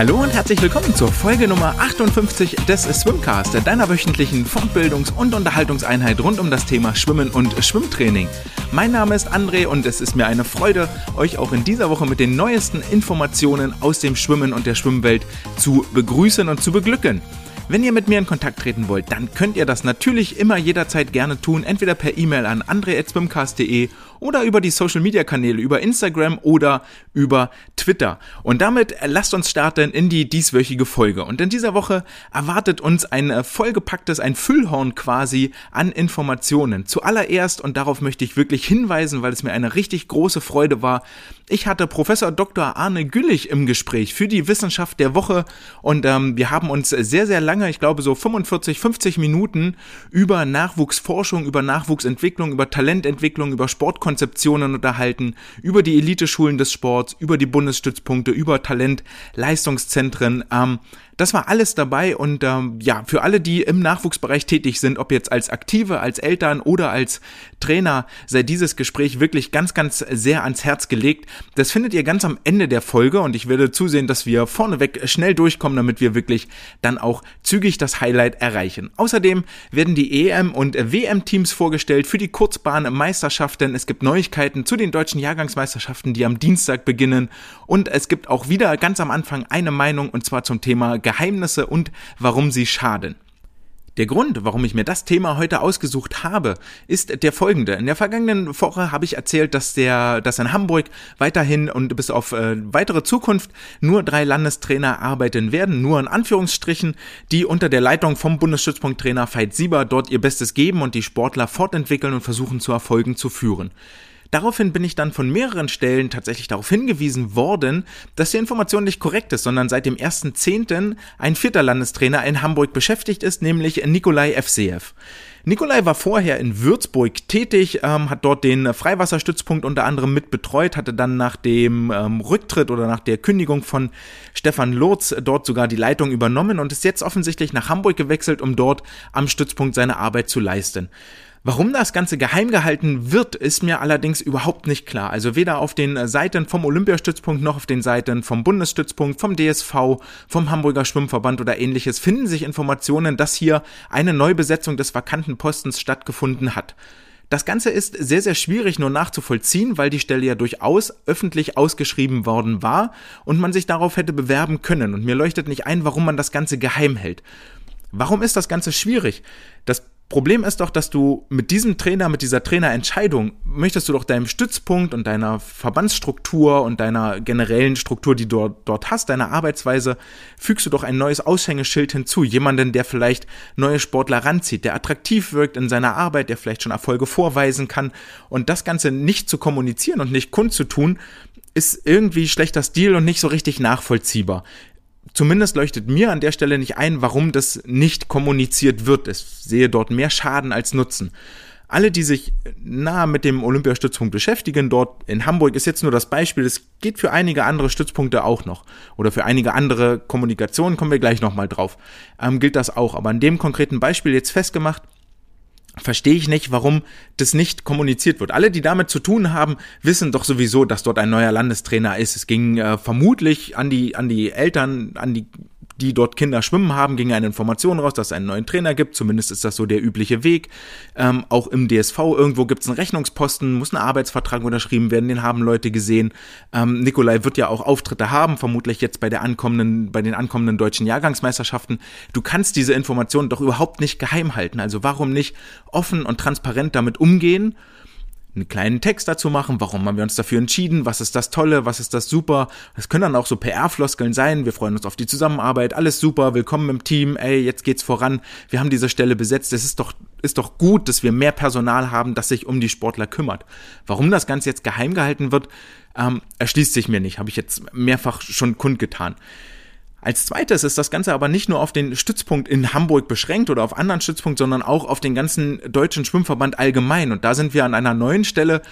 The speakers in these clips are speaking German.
Hallo und herzlich willkommen zur Folge Nummer 58 des Swimcast, deiner wöchentlichen Fortbildungs- und Unterhaltungseinheit rund um das Thema Schwimmen und Schwimmtraining. Mein Name ist André und es ist mir eine Freude, euch auch in dieser Woche mit den neuesten Informationen aus dem Schwimmen und der Schwimmwelt zu begrüßen und zu beglücken. Wenn ihr mit mir in Kontakt treten wollt, dann könnt ihr das natürlich immer jederzeit gerne tun, entweder per E-Mail an andre.swimcast.de oder über die Social Media Kanäle, über Instagram oder über Twitter. Und damit lasst uns starten in die dieswöchige Folge. Und in dieser Woche erwartet uns ein äh, vollgepacktes, ein Füllhorn quasi an Informationen. Zuallererst, und darauf möchte ich wirklich hinweisen, weil es mir eine richtig große Freude war, ich hatte Professor Dr. Arne Güllich im Gespräch für die Wissenschaft der Woche und ähm, wir haben uns sehr, sehr lange, ich glaube so 45, 50 Minuten über Nachwuchsforschung, über Nachwuchsentwicklung, über Talententwicklung, über Sportkonzepte Konzeptionen unterhalten, über die Eliteschulen des Sports, über die Bundesstützpunkte, über Talent, Leistungszentren. Ähm, das war alles dabei und ähm, ja, für alle, die im Nachwuchsbereich tätig sind, ob jetzt als Aktive, als Eltern oder als Trainer, sei dieses Gespräch wirklich ganz, ganz sehr ans Herz gelegt. Das findet ihr ganz am Ende der Folge und ich werde zusehen, dass wir vorneweg schnell durchkommen, damit wir wirklich dann auch zügig das Highlight erreichen. Außerdem werden die EM- und WM-Teams vorgestellt für die Kurzbahn-Meisterschaften. Es gibt Neuigkeiten zu den deutschen Jahrgangsmeisterschaften, die am Dienstag beginnen und es gibt auch wieder ganz am Anfang eine Meinung und zwar zum Thema Geheimnisse und warum sie schaden. Der Grund, warum ich mir das Thema heute ausgesucht habe, ist der folgende. In der vergangenen Woche habe ich erzählt, dass der, dass in Hamburg weiterhin und bis auf äh, weitere Zukunft nur drei Landestrainer arbeiten werden, nur in Anführungsstrichen, die unter der Leitung vom Bundesstützpunkttrainer Veit Sieber dort ihr Bestes geben und die Sportler fortentwickeln und versuchen zu Erfolgen zu führen. Daraufhin bin ich dann von mehreren Stellen tatsächlich darauf hingewiesen worden, dass die Information nicht korrekt ist, sondern seit dem 1.10. ein vierter Landestrainer in Hamburg beschäftigt ist, nämlich Nikolai Evseev. Nikolai war vorher in Würzburg tätig, ähm, hat dort den Freiwasserstützpunkt unter anderem mit betreut, hatte dann nach dem ähm, Rücktritt oder nach der Kündigung von Stefan Lotz dort sogar die Leitung übernommen und ist jetzt offensichtlich nach Hamburg gewechselt, um dort am Stützpunkt seine Arbeit zu leisten. Warum das Ganze geheim gehalten wird, ist mir allerdings überhaupt nicht klar. Also weder auf den Seiten vom Olympiastützpunkt noch auf den Seiten vom Bundesstützpunkt, vom DSV, vom Hamburger Schwimmverband oder ähnliches finden sich Informationen, dass hier eine Neubesetzung des vakanten Postens stattgefunden hat. Das Ganze ist sehr, sehr schwierig nur nachzuvollziehen, weil die Stelle ja durchaus öffentlich ausgeschrieben worden war und man sich darauf hätte bewerben können. Und mir leuchtet nicht ein, warum man das Ganze geheim hält. Warum ist das Ganze schwierig? Das Problem ist doch, dass du mit diesem Trainer, mit dieser Trainerentscheidung, möchtest du doch deinem Stützpunkt und deiner Verbandsstruktur und deiner generellen Struktur, die du dort hast, deiner Arbeitsweise, fügst du doch ein neues Aushängeschild hinzu. Jemanden, der vielleicht neue Sportler ranzieht, der attraktiv wirkt in seiner Arbeit, der vielleicht schon Erfolge vorweisen kann. Und das Ganze nicht zu kommunizieren und nicht kundzutun, ist irgendwie schlechter Stil und nicht so richtig nachvollziehbar zumindest leuchtet mir an der Stelle nicht ein, warum das nicht kommuniziert wird. Ich sehe dort mehr Schaden als Nutzen. Alle, die sich nah mit dem Olympiastützpunkt beschäftigen, dort in Hamburg ist jetzt nur das Beispiel, es geht für einige andere Stützpunkte auch noch. Oder für einige andere Kommunikationen kommen wir gleich nochmal drauf. Ähm, gilt das auch. Aber an dem konkreten Beispiel jetzt festgemacht, verstehe ich nicht, warum das nicht kommuniziert wird. Alle, die damit zu tun haben, wissen doch sowieso, dass dort ein neuer Landestrainer ist. Es ging äh, vermutlich an die, an die Eltern, an die die dort Kinder schwimmen haben, ging eine Information raus, dass es einen neuen Trainer gibt. Zumindest ist das so der übliche Weg. Ähm, auch im DSV irgendwo gibt es einen Rechnungsposten, muss ein Arbeitsvertrag unterschrieben werden, den haben Leute gesehen. Ähm, Nikolai wird ja auch Auftritte haben, vermutlich jetzt bei der ankommenden, bei den ankommenden deutschen Jahrgangsmeisterschaften. Du kannst diese Informationen doch überhaupt nicht geheim halten. Also warum nicht offen und transparent damit umgehen? Einen kleinen Text dazu machen, warum haben wir uns dafür entschieden, was ist das Tolle, was ist das Super. Das können dann auch so PR-Floskeln sein, wir freuen uns auf die Zusammenarbeit, alles super, willkommen im Team, ey, jetzt geht's voran, wir haben diese Stelle besetzt, es ist doch, ist doch gut, dass wir mehr Personal haben, das sich um die Sportler kümmert. Warum das Ganze jetzt geheim gehalten wird, ähm, erschließt sich mir nicht, habe ich jetzt mehrfach schon kundgetan. Als zweites ist das Ganze aber nicht nur auf den Stützpunkt in Hamburg beschränkt oder auf anderen Stützpunkt, sondern auch auf den ganzen deutschen Schwimmverband allgemein. Und da sind wir an einer neuen Stelle,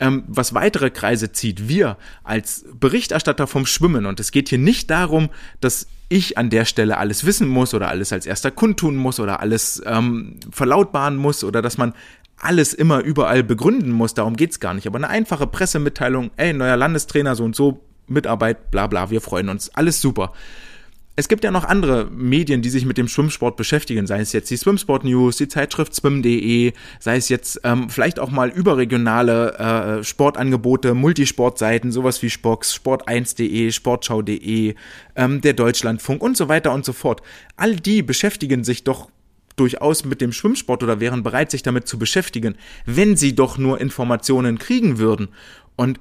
ähm, was weitere Kreise zieht. Wir als Berichterstatter vom Schwimmen. Und es geht hier nicht darum, dass ich an der Stelle alles wissen muss oder alles als erster kundtun muss oder alles ähm, verlautbaren muss oder dass man alles immer überall begründen muss. Darum geht's gar nicht. Aber eine einfache Pressemitteilung, ey, neuer Landestrainer so und so, Mitarbeit, bla bla, wir freuen uns. Alles super es gibt ja noch andere Medien, die sich mit dem Schwimmsport beschäftigen, sei es jetzt die Swimsport News, die Zeitschrift swim.de, sei es jetzt ähm, vielleicht auch mal überregionale äh, Sportangebote, Multisportseiten, sowas wie Spox, Sport1.de, Sportschau.de, ähm, der Deutschlandfunk und so weiter und so fort. All die beschäftigen sich doch durchaus mit dem Schwimmsport oder wären bereit, sich damit zu beschäftigen, wenn sie doch nur Informationen kriegen würden. Und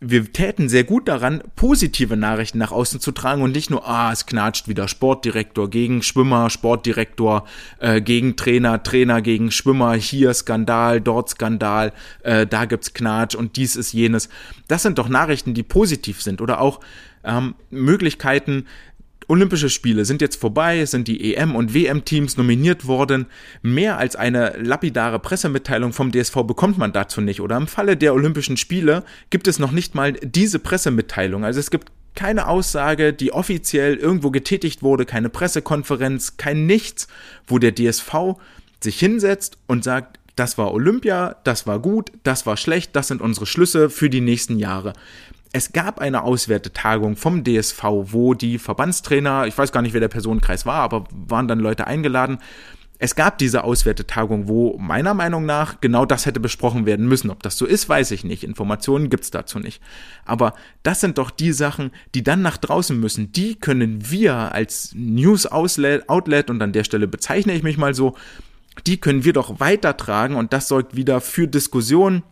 wir täten sehr gut daran, positive Nachrichten nach außen zu tragen und nicht nur, ah, es knatscht wieder Sportdirektor gegen Schwimmer, Sportdirektor äh, gegen Trainer, Trainer gegen Schwimmer, hier Skandal, dort Skandal, äh, da gibt's Knatsch und dies ist jenes. Das sind doch Nachrichten, die positiv sind oder auch ähm, Möglichkeiten, Olympische Spiele sind jetzt vorbei, sind die EM- und WM-Teams nominiert worden. Mehr als eine lapidare Pressemitteilung vom DSV bekommt man dazu nicht. Oder im Falle der Olympischen Spiele gibt es noch nicht mal diese Pressemitteilung. Also es gibt keine Aussage, die offiziell irgendwo getätigt wurde, keine Pressekonferenz, kein Nichts, wo der DSV sich hinsetzt und sagt, das war Olympia, das war gut, das war schlecht, das sind unsere Schlüsse für die nächsten Jahre es gab eine Auswertetagung vom DSV, wo die Verbandstrainer, ich weiß gar nicht, wer der Personenkreis war, aber waren dann Leute eingeladen. Es gab diese Auswertetagung, wo meiner Meinung nach genau das hätte besprochen werden müssen. Ob das so ist, weiß ich nicht. Informationen gibt's dazu nicht. Aber das sind doch die Sachen, die dann nach draußen müssen. Die können wir als News-Outlet, und an der Stelle bezeichne ich mich mal so, die können wir doch weitertragen und das sorgt wieder für Diskussionen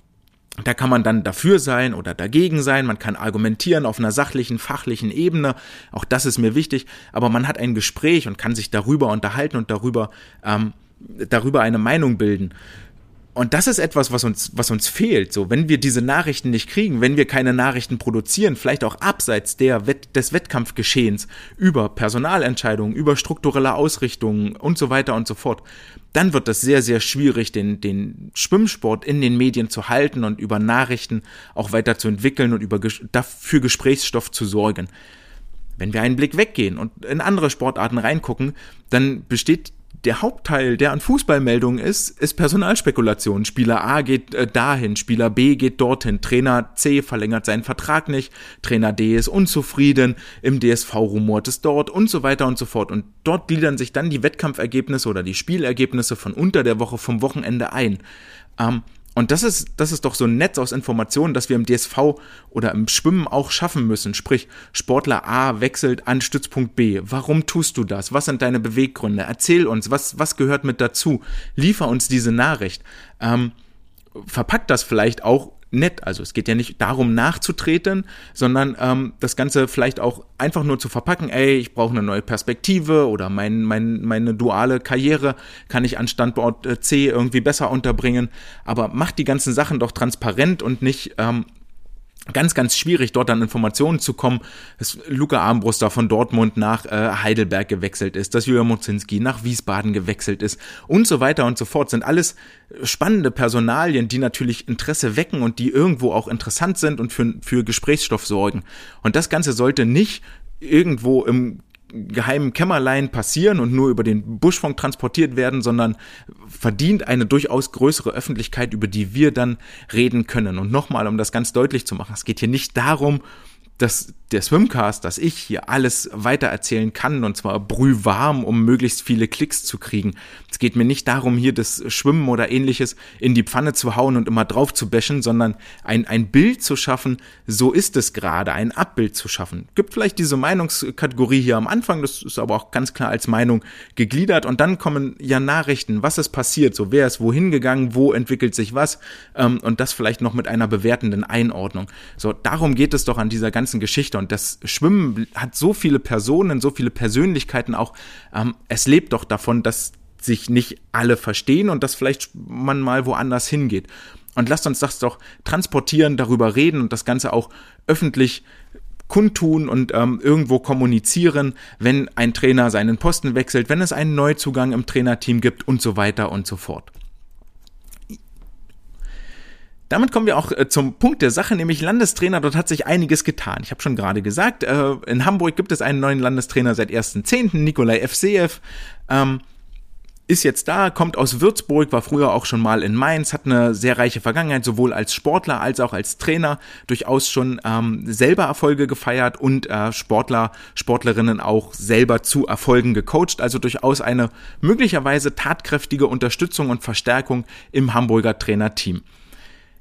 da kann man dann dafür sein oder dagegen sein, man kann argumentieren auf einer sachlichen, fachlichen Ebene, auch das ist mir wichtig, aber man hat ein Gespräch und kann sich darüber unterhalten und darüber, ähm, darüber eine Meinung bilden. Und das ist etwas, was uns, was uns fehlt. So, wenn wir diese Nachrichten nicht kriegen, wenn wir keine Nachrichten produzieren, vielleicht auch abseits der Wett des Wettkampfgeschehens über Personalentscheidungen, über strukturelle Ausrichtungen und so weiter und so fort, dann wird es sehr, sehr schwierig, den, den Schwimmsport in den Medien zu halten und über Nachrichten auch weiter zu entwickeln und über, dafür Gesprächsstoff zu sorgen. Wenn wir einen Blick weggehen und in andere Sportarten reingucken, dann besteht der Hauptteil, der an Fußballmeldungen ist, ist Personalspekulation. Spieler A geht äh, dahin, Spieler B geht dorthin, Trainer C verlängert seinen Vertrag nicht, Trainer D ist unzufrieden, im DSV rumort es dort und so weiter und so fort. Und dort gliedern sich dann die Wettkampfergebnisse oder die Spielergebnisse von unter der Woche vom Wochenende ein. Ähm, und das ist, das ist doch so ein Netz aus Informationen, das wir im DSV oder im Schwimmen auch schaffen müssen. Sprich, Sportler A wechselt an Stützpunkt B. Warum tust du das? Was sind deine Beweggründe? Erzähl uns, was, was gehört mit dazu? Liefer uns diese Nachricht. Ähm, verpackt das vielleicht auch nett. Also es geht ja nicht darum nachzutreten, sondern ähm, das Ganze vielleicht auch einfach nur zu verpacken, ey, ich brauche eine neue Perspektive oder mein, mein, meine duale Karriere kann ich an Standort äh, C irgendwie besser unterbringen. Aber macht die ganzen Sachen doch transparent und nicht ähm, ganz, ganz schwierig, dort an Informationen zu kommen, dass Luca Armbruster von Dortmund nach äh, Heidelberg gewechselt ist, dass Julia Mozinski nach Wiesbaden gewechselt ist und so weiter und so fort, sind alles spannende Personalien, die natürlich Interesse wecken und die irgendwo auch interessant sind und für, für Gesprächsstoff sorgen. Und das Ganze sollte nicht irgendwo im geheimen Kämmerlein passieren und nur über den Buschfunk transportiert werden, sondern verdient eine durchaus größere Öffentlichkeit, über die wir dann reden können. Und nochmal, um das ganz deutlich zu machen, es geht hier nicht darum, dass der Swimcast, dass ich hier alles weitererzählen kann und zwar brühwarm, um möglichst viele Klicks zu kriegen. Es geht mir nicht darum, hier das Schwimmen oder ähnliches in die Pfanne zu hauen und immer drauf zu bashen, sondern ein, ein Bild zu schaffen, so ist es gerade, ein Abbild zu schaffen. Gibt vielleicht diese Meinungskategorie hier am Anfang, das ist aber auch ganz klar als Meinung gegliedert und dann kommen ja Nachrichten, was ist passiert, so wer ist wohin gegangen, wo entwickelt sich was ähm, und das vielleicht noch mit einer bewertenden Einordnung. So, darum geht es doch an dieser ganzen Geschichte und das Schwimmen hat so viele Personen, so viele Persönlichkeiten auch. Ähm, es lebt doch davon, dass sich nicht alle verstehen und dass vielleicht man mal woanders hingeht. Und lasst uns das doch transportieren, darüber reden und das Ganze auch öffentlich kundtun und ähm, irgendwo kommunizieren, wenn ein Trainer seinen Posten wechselt, wenn es einen Neuzugang im Trainerteam gibt und so weiter und so fort. Damit kommen wir auch äh, zum Punkt der Sache, nämlich Landestrainer. Dort hat sich einiges getan. Ich habe schon gerade gesagt, äh, in Hamburg gibt es einen neuen Landestrainer seit 1.10., Nikolai Evseev. Ähm, ist jetzt da, kommt aus Würzburg, war früher auch schon mal in Mainz, hat eine sehr reiche Vergangenheit, sowohl als Sportler als auch als Trainer, durchaus schon ähm, selber Erfolge gefeiert und äh, Sportler, Sportlerinnen auch selber zu Erfolgen gecoacht, also durchaus eine möglicherweise tatkräftige Unterstützung und Verstärkung im Hamburger Trainerteam.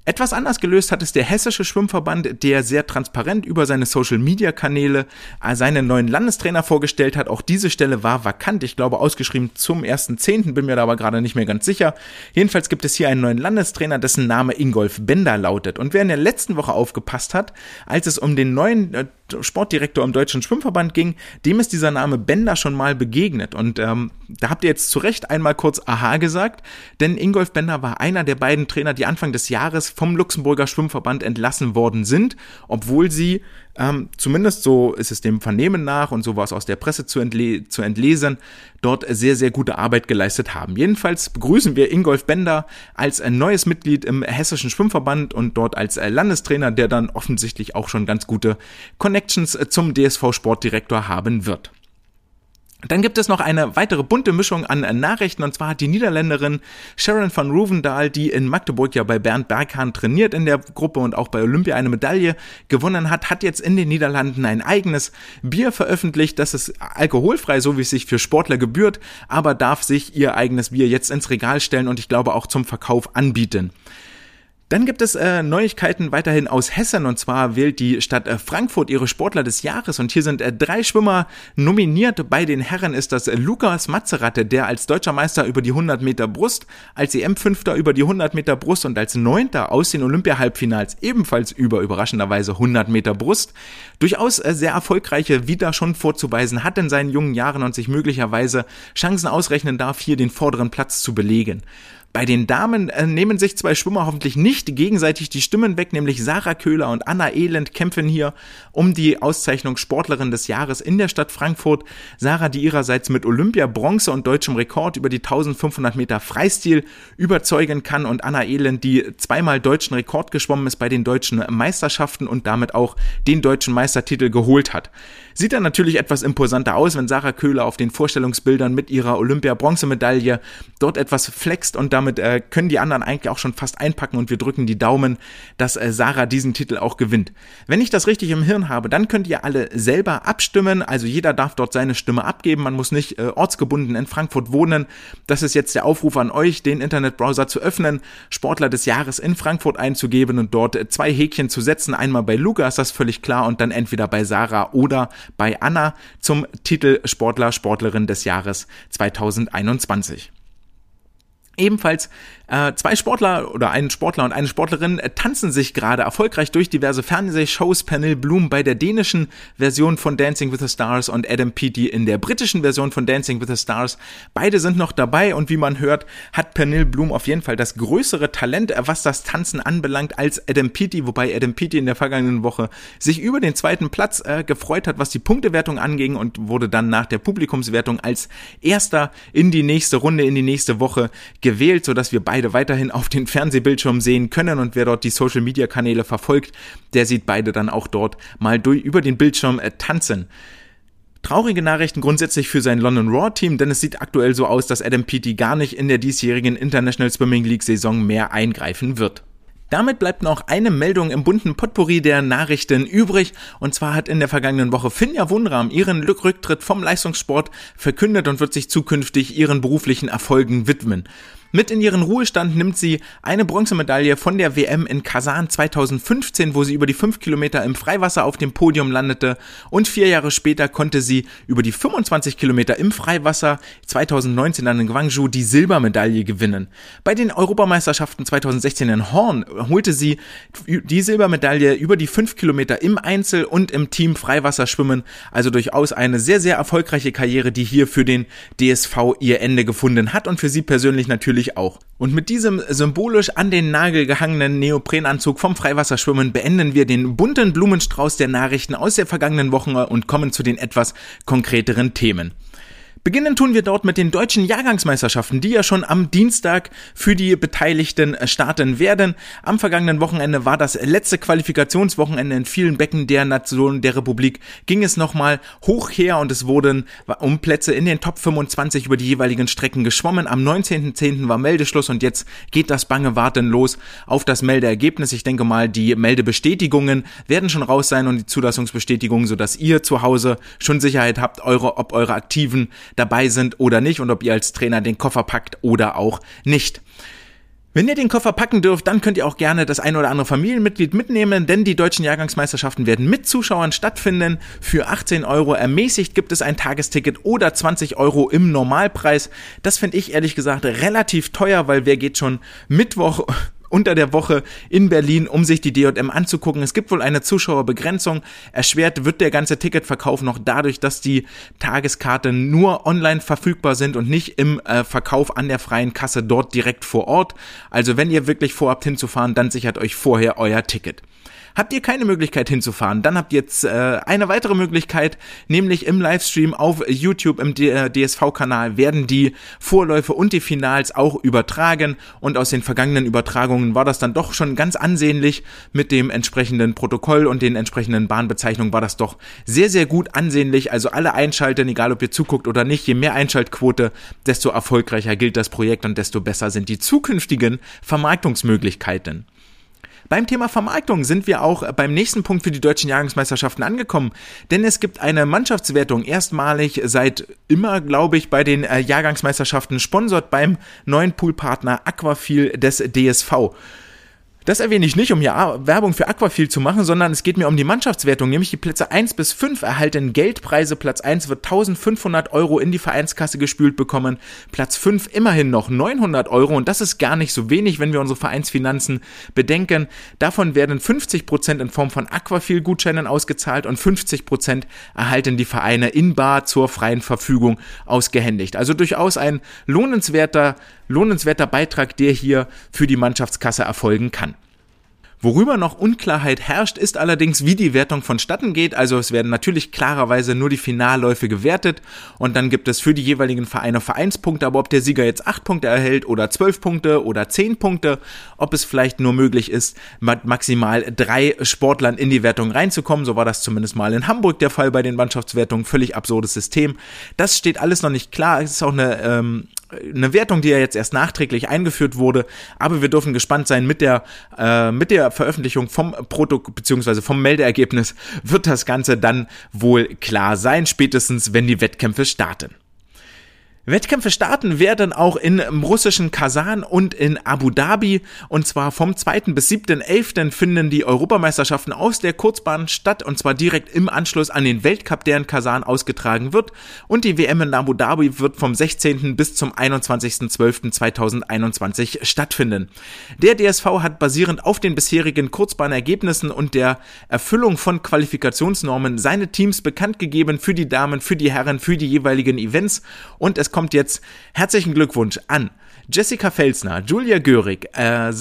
Etwas anders gelöst hat es der Hessische Schwimmverband, der sehr transparent über seine Social-Media-Kanäle äh, seinen neuen Landestrainer vorgestellt hat. Auch diese Stelle war vakant, ich glaube ausgeschrieben zum 1.10., bin mir da aber gerade nicht mehr ganz sicher. Jedenfalls gibt es hier einen neuen Landestrainer, dessen Name Ingolf Bender lautet. Und wer in der letzten Woche aufgepasst hat, als es um den neuen äh, Sportdirektor im Deutschen Schwimmverband ging, dem ist dieser Name Bender schon mal begegnet. Und ähm, da habt ihr jetzt zu Recht einmal kurz Aha gesagt, denn Ingolf Bender war einer der beiden Trainer, die Anfang des Jahres vom Luxemburger Schwimmverband entlassen worden sind, obwohl sie ähm, zumindest so ist es dem Vernehmen nach und so war es aus der Presse zu, entle zu entlesen, dort sehr, sehr gute Arbeit geleistet haben. Jedenfalls begrüßen wir Ingolf Bender als ein neues Mitglied im Hessischen Schwimmverband und dort als äh, Landestrainer, der dann offensichtlich auch schon ganz gute Connections äh, zum DSV Sportdirektor haben wird. Dann gibt es noch eine weitere bunte Mischung an Nachrichten und zwar hat die Niederländerin Sharon van Ruvendahl, die in Magdeburg ja bei Bernd Berghahn trainiert in der Gruppe und auch bei Olympia eine Medaille gewonnen hat, hat jetzt in den Niederlanden ein eigenes Bier veröffentlicht. Das ist alkoholfrei, so wie es sich für Sportler gebührt, aber darf sich ihr eigenes Bier jetzt ins Regal stellen und ich glaube auch zum Verkauf anbieten. Dann gibt es äh, Neuigkeiten weiterhin aus Hessen und zwar wählt die Stadt äh, Frankfurt ihre Sportler des Jahres und hier sind äh, drei Schwimmer nominiert. Bei den Herren ist das äh, Lukas Matzeratte, der als deutscher Meister über die 100 Meter Brust, als EM-Fünfter über die 100 Meter Brust und als Neunter aus den Olympia-Halbfinals ebenfalls über überraschenderweise 100 Meter Brust durchaus äh, sehr erfolgreiche Vita schon vorzuweisen hat in seinen jungen Jahren und sich möglicherweise Chancen ausrechnen darf, hier den vorderen Platz zu belegen. Bei den Damen äh, nehmen sich zwei Schwimmer hoffentlich nicht gegenseitig die Stimmen weg, nämlich Sarah Köhler und Anna Elend kämpfen hier um die Auszeichnung Sportlerin des Jahres in der Stadt Frankfurt. Sarah, die ihrerseits mit Olympia Bronze und deutschem Rekord über die 1500 Meter Freistil überzeugen kann und Anna Elend, die zweimal deutschen Rekord geschwommen ist bei den deutschen Meisterschaften und damit auch den deutschen Meistertitel geholt hat. Sieht dann natürlich etwas imposanter aus, wenn Sarah Köhler auf den Vorstellungsbildern mit ihrer Olympia-Bronzemedaille dort etwas flext und damit äh, können die anderen eigentlich auch schon fast einpacken und wir drücken die Daumen, dass äh, Sarah diesen Titel auch gewinnt. Wenn ich das richtig im Hirn habe, dann könnt ihr alle selber abstimmen, also jeder darf dort seine Stimme abgeben, man muss nicht äh, ortsgebunden in Frankfurt wohnen. Das ist jetzt der Aufruf an euch, den Internetbrowser zu öffnen, Sportler des Jahres in Frankfurt einzugeben und dort äh, zwei Häkchen zu setzen, einmal bei Lukas, das völlig klar, und dann entweder bei Sarah oder bei Anna zum Titel Sportler, Sportlerin des Jahres 2021. Ebenfalls äh, zwei Sportler oder ein Sportler und eine Sportlerin äh, tanzen sich gerade erfolgreich durch diverse Fernsehshows. Pernil Bloom bei der dänischen Version von Dancing with the Stars und Adam Peaty in der britischen Version von Dancing with the Stars. Beide sind noch dabei und wie man hört, hat Pernil Bloom auf jeden Fall das größere Talent, äh, was das Tanzen anbelangt, als Adam Peaty, wobei Adam Peaty in der vergangenen Woche sich über den zweiten Platz äh, gefreut hat, was die Punktewertung anging und wurde dann nach der Publikumswertung als erster in die nächste Runde, in die nächste Woche gewählt, sodass wir beide beide weiterhin auf den Fernsehbildschirm sehen können und wer dort die Social Media Kanäle verfolgt, der sieht beide dann auch dort mal durch, über den Bildschirm äh, tanzen. Traurige Nachrichten grundsätzlich für sein London Raw Team, denn es sieht aktuell so aus, dass Adam Peaty gar nicht in der diesjährigen International Swimming League Saison mehr eingreifen wird. Damit bleibt noch eine Meldung im bunten Potpourri der Nachrichten übrig. Und zwar hat in der vergangenen Woche Finja Wundram ihren Rücktritt vom Leistungssport verkündet und wird sich zukünftig ihren beruflichen Erfolgen widmen. Mit in ihren Ruhestand nimmt sie eine Bronzemedaille von der WM in Kasan 2015, wo sie über die 5 Kilometer im Freiwasser auf dem Podium landete und vier Jahre später konnte sie über die 25 Kilometer im Freiwasser 2019 dann in Gwangju die Silbermedaille gewinnen. Bei den Europameisterschaften 2016 in Horn holte sie die Silbermedaille über die 5 Kilometer im Einzel und im Team Freiwasserschwimmen, also durchaus eine sehr, sehr erfolgreiche Karriere, die hier für den DSV ihr Ende gefunden hat und für sie persönlich natürlich natürlich auch. Und mit diesem symbolisch an den Nagel gehangenen Neoprenanzug vom Freiwasserschwimmen beenden wir den bunten Blumenstrauß der Nachrichten aus der vergangenen Woche und kommen zu den etwas konkreteren Themen. Beginnen tun wir dort mit den deutschen Jahrgangsmeisterschaften, die ja schon am Dienstag für die Beteiligten starten werden. Am vergangenen Wochenende war das letzte Qualifikationswochenende in vielen Becken der Nation der Republik. Ging es nochmal hoch her und es wurden um Plätze in den Top 25 über die jeweiligen Strecken geschwommen. Am 19.10. war Meldeschluss und jetzt geht das bange Warten los auf das Meldeergebnis. Ich denke mal, die Meldebestätigungen werden schon raus sein und die Zulassungsbestätigungen, sodass ihr zu Hause schon Sicherheit habt, eure, ob eure aktiven dabei sind oder nicht und ob ihr als Trainer den Koffer packt oder auch nicht. Wenn ihr den Koffer packen dürft, dann könnt ihr auch gerne das ein oder andere Familienmitglied mitnehmen, denn die deutschen Jahrgangsmeisterschaften werden mit Zuschauern stattfinden. Für 18 Euro ermäßigt gibt es ein Tagesticket oder 20 Euro im Normalpreis. Das finde ich ehrlich gesagt relativ teuer, weil wer geht schon Mittwoch unter der Woche in Berlin, um sich die DJM anzugucken. Es gibt wohl eine Zuschauerbegrenzung. Erschwert wird der ganze Ticketverkauf noch dadurch, dass die Tageskarten nur online verfügbar sind und nicht im äh, Verkauf an der freien Kasse dort direkt vor Ort. Also wenn ihr wirklich vorhabt hinzufahren, dann sichert euch vorher euer Ticket. Habt ihr keine Möglichkeit hinzufahren, dann habt ihr jetzt äh, eine weitere Möglichkeit, nämlich im Livestream auf YouTube im DSV-Kanal werden die Vorläufe und die Finals auch übertragen und aus den vergangenen Übertragungen war das dann doch schon ganz ansehnlich mit dem entsprechenden Protokoll und den entsprechenden Bahnbezeichnungen war das doch sehr, sehr gut ansehnlich. Also alle einschalten, egal ob ihr zuguckt oder nicht, je mehr Einschaltquote, desto erfolgreicher gilt das Projekt und desto besser sind die zukünftigen Vermarktungsmöglichkeiten. Beim Thema Vermarktung sind wir auch beim nächsten Punkt für die deutschen Jahrgangsmeisterschaften angekommen, denn es gibt eine Mannschaftswertung erstmalig seit immer, glaube ich, bei den äh, Jahrgangsmeisterschaften sponsort beim neuen Poolpartner Aquafil des DSV. Das erwähne ich nicht, um hier Werbung für Aquafil zu machen, sondern es geht mir um die Mannschaftswertung, nämlich die Plätze 1 bis 5 erhalten Geldpreise. Platz 1 wird 1500 Euro in die Vereinskasse gespült bekommen. Platz 5 immerhin noch 900 Euro und das ist gar nicht so wenig, wenn wir unsere Vereinsfinanzen bedenken. Davon werden 50 Prozent in Form von Aquafil-Gutscheinen ausgezahlt und 50 Prozent erhalten die Vereine in Bar zur freien Verfügung ausgehändigt. Also durchaus ein lohnenswerter, lohnenswerter Beitrag, der hier für die Mannschaftskasse erfolgen kann. Worüber noch Unklarheit herrscht, ist allerdings, wie die Wertung vonstatten geht. Also es werden natürlich klarerweise nur die Finalläufe gewertet und dann gibt es für die jeweiligen Vereine Vereinspunkte, aber ob der Sieger jetzt acht Punkte erhält oder zwölf Punkte oder zehn Punkte, ob es vielleicht nur möglich ist, mit maximal drei Sportlern in die Wertung reinzukommen. So war das zumindest mal in Hamburg der Fall bei den Mannschaftswertungen. Völlig absurdes System. Das steht alles noch nicht klar. Es ist auch eine ähm, eine Wertung, die ja jetzt erst nachträglich eingeführt wurde, aber wir dürfen gespannt sein mit der äh, mit der Veröffentlichung vom Produkt beziehungsweise vom Meldeergebnis wird das Ganze dann wohl klar sein, spätestens wenn die Wettkämpfe starten. Wettkämpfe starten werden auch in russischen Kasan und in Abu Dhabi. Und zwar vom 2. bis 7.11. finden die Europameisterschaften aus der Kurzbahn statt. Und zwar direkt im Anschluss an den Weltcup, der in Kasan ausgetragen wird. Und die WM in Abu Dhabi wird vom 16. bis zum 21.12.2021 stattfinden. Der DSV hat basierend auf den bisherigen Kurzbahnergebnissen und der Erfüllung von Qualifikationsnormen seine Teams bekannt gegeben für die Damen, für die Herren, für die jeweiligen Events. Und es kommt jetzt herzlichen Glückwunsch an Jessica Felsner, Julia Görig, äh,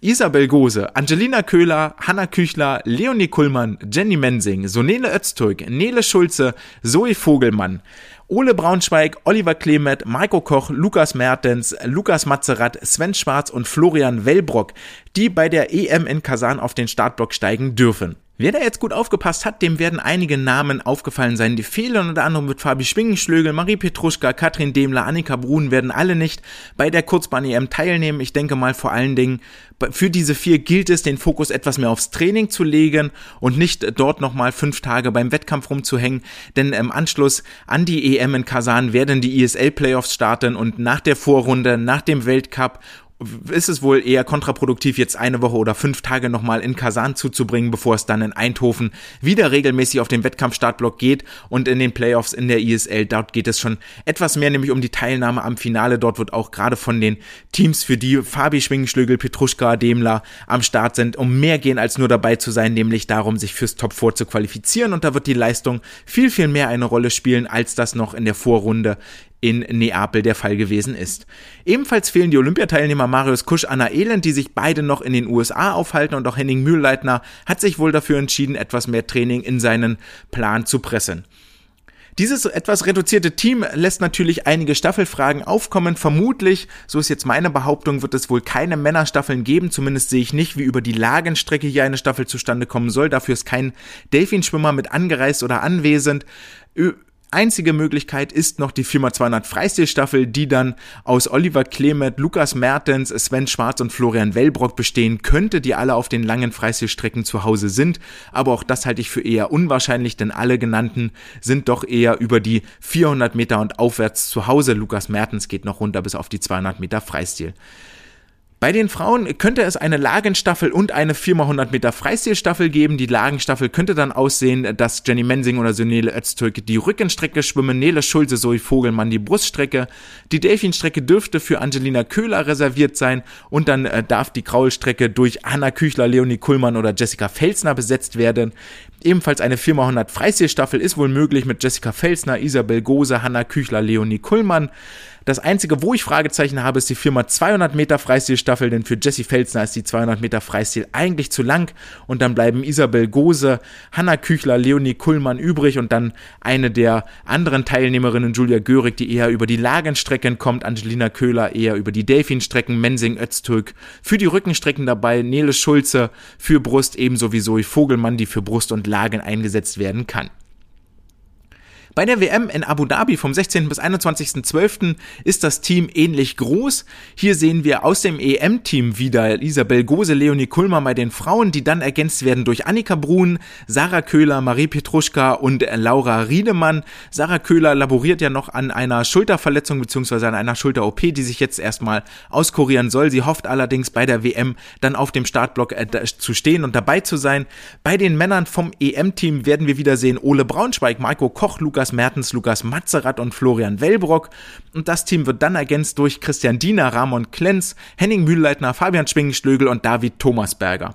Isabel Gose, Angelina Köhler, Hanna Küchler, Leonie Kullmann, Jenny Mensing, Sonele Öztürk, Nele Schulze, Zoe Vogelmann, Ole Braunschweig, Oliver Klemet, Marco Koch, Lukas Mertens, Lukas Mazerat, Sven Schwarz und Florian Wellbrock, die bei der EM in Kasan auf den Startblock steigen dürfen. Wer da jetzt gut aufgepasst hat, dem werden einige Namen aufgefallen sein, die fehlen. Unter anderem mit Fabi Schwingenschlögel, Marie Petruschka, Katrin Demler, Annika Brun werden alle nicht bei der Kurzbahn-EM teilnehmen. Ich denke mal vor allen Dingen, für diese vier gilt es, den Fokus etwas mehr aufs Training zu legen und nicht dort nochmal fünf Tage beim Wettkampf rumzuhängen. Denn im Anschluss an die EM in Kasan werden die ESL-Playoffs starten und nach der Vorrunde, nach dem Weltcup ist es wohl eher kontraproduktiv, jetzt eine Woche oder fünf Tage nochmal in Kasan zuzubringen, bevor es dann in Eindhoven wieder regelmäßig auf den Wettkampfstartblock geht und in den Playoffs in der ISL. Dort geht es schon etwas mehr, nämlich um die Teilnahme am Finale. Dort wird auch gerade von den Teams, für die Fabi Schwingenschlügel, Petruschka, Demler am Start sind, um mehr gehen als nur dabei zu sein, nämlich darum, sich fürs Top 4 zu qualifizieren. Und da wird die Leistung viel, viel mehr eine Rolle spielen, als das noch in der Vorrunde in Neapel der Fall gewesen ist. Ebenfalls fehlen die Olympiateilnehmer Marius Kusch, Anna Elend, die sich beide noch in den USA aufhalten und auch Henning Mühlleitner hat sich wohl dafür entschieden, etwas mehr Training in seinen Plan zu pressen. Dieses etwas reduzierte Team lässt natürlich einige Staffelfragen aufkommen. Vermutlich, so ist jetzt meine Behauptung, wird es wohl keine Männerstaffeln geben. Zumindest sehe ich nicht, wie über die Lagenstrecke hier eine Staffel zustande kommen soll. Dafür ist kein Delfinschwimmer mit angereist oder anwesend einzige Möglichkeit ist noch die 4x200 Freistilstaffel, die dann aus Oliver Klemet, Lukas Mertens, Sven Schwarz und Florian Wellbrock bestehen könnte, die alle auf den langen Freistilstrecken zu Hause sind. Aber auch das halte ich für eher unwahrscheinlich, denn alle genannten sind doch eher über die 400 Meter und aufwärts zu Hause. Lukas Mertens geht noch runter bis auf die 200 Meter Freistil. Bei den Frauen könnte es eine Lagenstaffel und eine 4x100 Meter Freistilstaffel geben. Die Lagenstaffel könnte dann aussehen, dass Jenny Mensing oder Sunele Öztürk die Rückenstrecke schwimmen, Nele Schulze, Zoe Vogelmann die Bruststrecke. Die Delfinstrecke dürfte für Angelina Köhler reserviert sein und dann äh, darf die Kraulstrecke durch Anna Küchler, Leonie Kuhlmann oder Jessica Felsner besetzt werden. Ebenfalls eine 4x100 Freistilstaffel ist wohl möglich mit Jessica Felsner, Isabel Gose, Hanna Küchler, Leonie Kuhlmann. Das einzige, wo ich Fragezeichen habe, ist die Firma 200 Meter Freistilstaffel, denn für Jessie Felsner ist die 200 Meter Freistil eigentlich zu lang und dann bleiben Isabel Gose, Hanna Küchler, Leonie Kullmann übrig und dann eine der anderen Teilnehmerinnen, Julia Görig, die eher über die Lagenstrecken kommt, Angelina Köhler eher über die Delfinstrecken, Mensing Öztürk für die Rückenstrecken dabei, Nele Schulze für Brust, ebenso wie Zoe Vogelmann, die für Brust und Lagen eingesetzt werden kann. Bei der WM in Abu Dhabi vom 16. bis 21.12. ist das Team ähnlich groß. Hier sehen wir aus dem EM-Team wieder Isabel Gose, Leonie Kulmer bei den Frauen, die dann ergänzt werden durch Annika Brun, Sarah Köhler, Marie Petruschka und Laura Riedemann. Sarah Köhler laboriert ja noch an einer Schulterverletzung bzw. an einer Schulter-OP, die sich jetzt erstmal auskurieren soll. Sie hofft allerdings bei der WM dann auf dem Startblock äh, zu stehen und dabei zu sein. Bei den Männern vom EM-Team werden wir wieder sehen Ole Braunschweig, Marco Koch, Lukas Lukas Mertens, Lukas Matzerath und Florian Wellbrock. Und das Team wird dann ergänzt durch Christian Diener, Ramon Klenz, Henning Mühlleitner, Fabian Schwingenschlögel und David Thomasberger.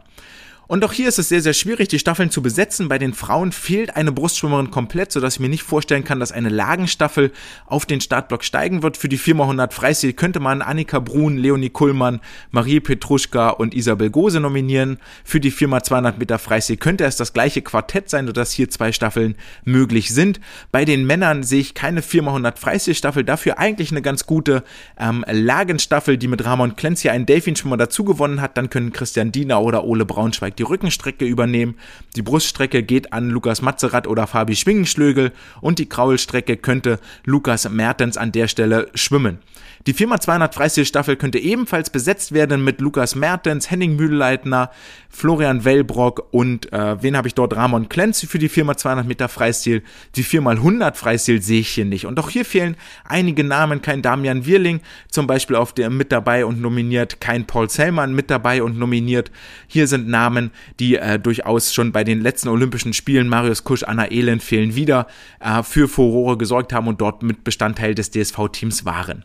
Und auch hier ist es sehr, sehr schwierig, die Staffeln zu besetzen. Bei den Frauen fehlt eine Brustschwimmerin komplett, sodass ich mir nicht vorstellen kann, dass eine Lagenstaffel auf den Startblock steigen wird. Für die 4x100 Freistil könnte man Annika Brun, Leonie Kullmann, Marie Petruschka und Isabel Gose nominieren. Für die 4x200 Meter Freistil könnte es das gleiche Quartett sein, sodass hier zwei Staffeln möglich sind. Bei den Männern sehe ich keine 4x100 Freistilstaffel, dafür eigentlich eine ganz gute ähm, Lagenstaffel, die mit Ramon Klenz hier einen Delfinschwimmer dazu gewonnen hat. Dann können Christian Diener oder Ole Braunschweig die Rückenstrecke übernehmen. Die Bruststrecke geht an Lukas Matzerath oder Fabi Schwingenschlögel und die Kraulstrecke könnte Lukas Mertens an der Stelle schwimmen. Die 4x200 Freistil-Staffel könnte ebenfalls besetzt werden mit Lukas Mertens, Henning Mühlleitner, Florian Wellbrock und äh, wen habe ich dort? Ramon Klenz für die 4x200 Meter Freistil. Die 4x100 Freistil sehe ich hier nicht. Und auch hier fehlen einige Namen. Kein Damian Wirling zum Beispiel auf der mit dabei und nominiert. Kein Paul Zellmann mit dabei und nominiert. Hier sind Namen, die äh, durchaus schon bei den letzten Olympischen Spielen, Marius Kusch, Anna Elend fehlen wieder, äh, für Furore gesorgt haben und dort mit Bestandteil des DSV-Teams waren.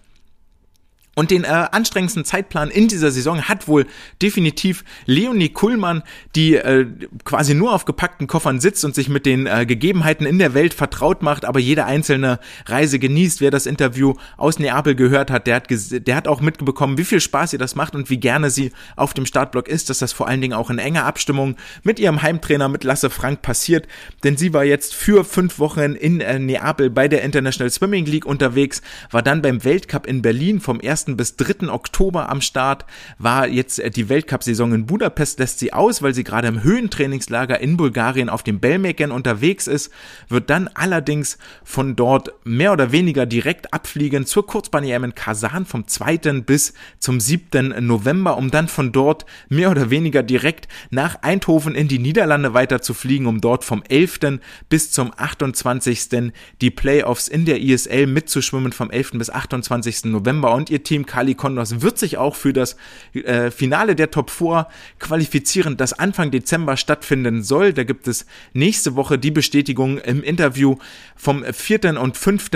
Und den äh, anstrengendsten Zeitplan in dieser Saison hat wohl definitiv Leonie Kuhlmann, die äh, quasi nur auf gepackten Koffern sitzt und sich mit den äh, Gegebenheiten in der Welt vertraut macht, aber jede einzelne Reise genießt. Wer das Interview aus Neapel gehört hat, der hat, der hat auch mitbekommen, wie viel Spaß ihr das macht und wie gerne sie auf dem Startblock ist, dass das vor allen Dingen auch in enger Abstimmung mit ihrem Heimtrainer, mit Lasse Frank passiert, denn sie war jetzt für fünf Wochen in äh, Neapel bei der International Swimming League unterwegs, war dann beim Weltcup in Berlin vom 1 bis 3. Oktober am Start, war jetzt äh, die Weltcup-Saison in Budapest, lässt sie aus, weil sie gerade im Höhentrainingslager in Bulgarien auf dem Belmeken unterwegs ist, wird dann allerdings von dort mehr oder weniger direkt abfliegen zur Kurzbahn-EM in Kasan vom 2. bis zum 7. November, um dann von dort mehr oder weniger direkt nach Eindhoven in die Niederlande weiter zu fliegen, um dort vom 11. bis zum 28. die Playoffs in der ISL mitzuschwimmen vom 11. bis 28. November und ihr Team Team Kali Condors wird sich auch für das äh, Finale der Top 4 qualifizieren, das Anfang Dezember stattfinden soll. Da gibt es nächste Woche die Bestätigung im Interview. Vom 4. und 5.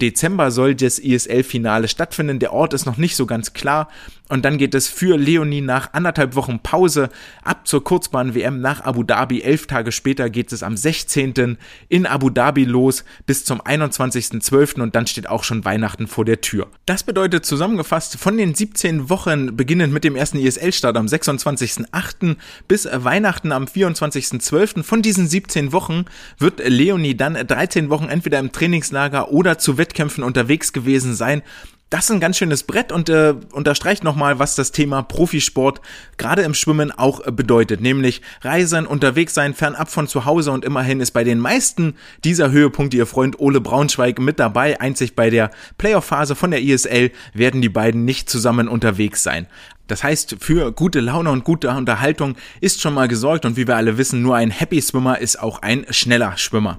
Dezember soll das ISL-Finale stattfinden. Der Ort ist noch nicht so ganz klar. Und dann geht es für Leonie nach anderthalb Wochen Pause ab zur Kurzbahn-WM nach Abu Dhabi. Elf Tage später geht es am 16. in Abu Dhabi los bis zum 21.12. und dann steht auch schon Weihnachten vor der Tür. Das bedeutet zusammengefasst von den 17 Wochen beginnend mit dem ersten ISL-Start am 26.08. bis Weihnachten am 24.12. Von diesen 17 Wochen wird Leonie dann 13 Wochen entweder im Trainingslager oder zu Wettkämpfen unterwegs gewesen sein das ist ein ganz schönes Brett und äh, unterstreicht nochmal, was das Thema Profisport gerade im Schwimmen auch äh, bedeutet, nämlich Reisen, unterwegs sein, fernab von zu Hause und immerhin ist bei den meisten dieser Höhepunkte ihr Freund Ole Braunschweig mit dabei. Einzig bei der Playoff-Phase von der ISL werden die beiden nicht zusammen unterwegs sein. Das heißt, für gute Laune und gute Unterhaltung ist schon mal gesorgt und wie wir alle wissen, nur ein Happy Swimmer ist auch ein schneller Schwimmer.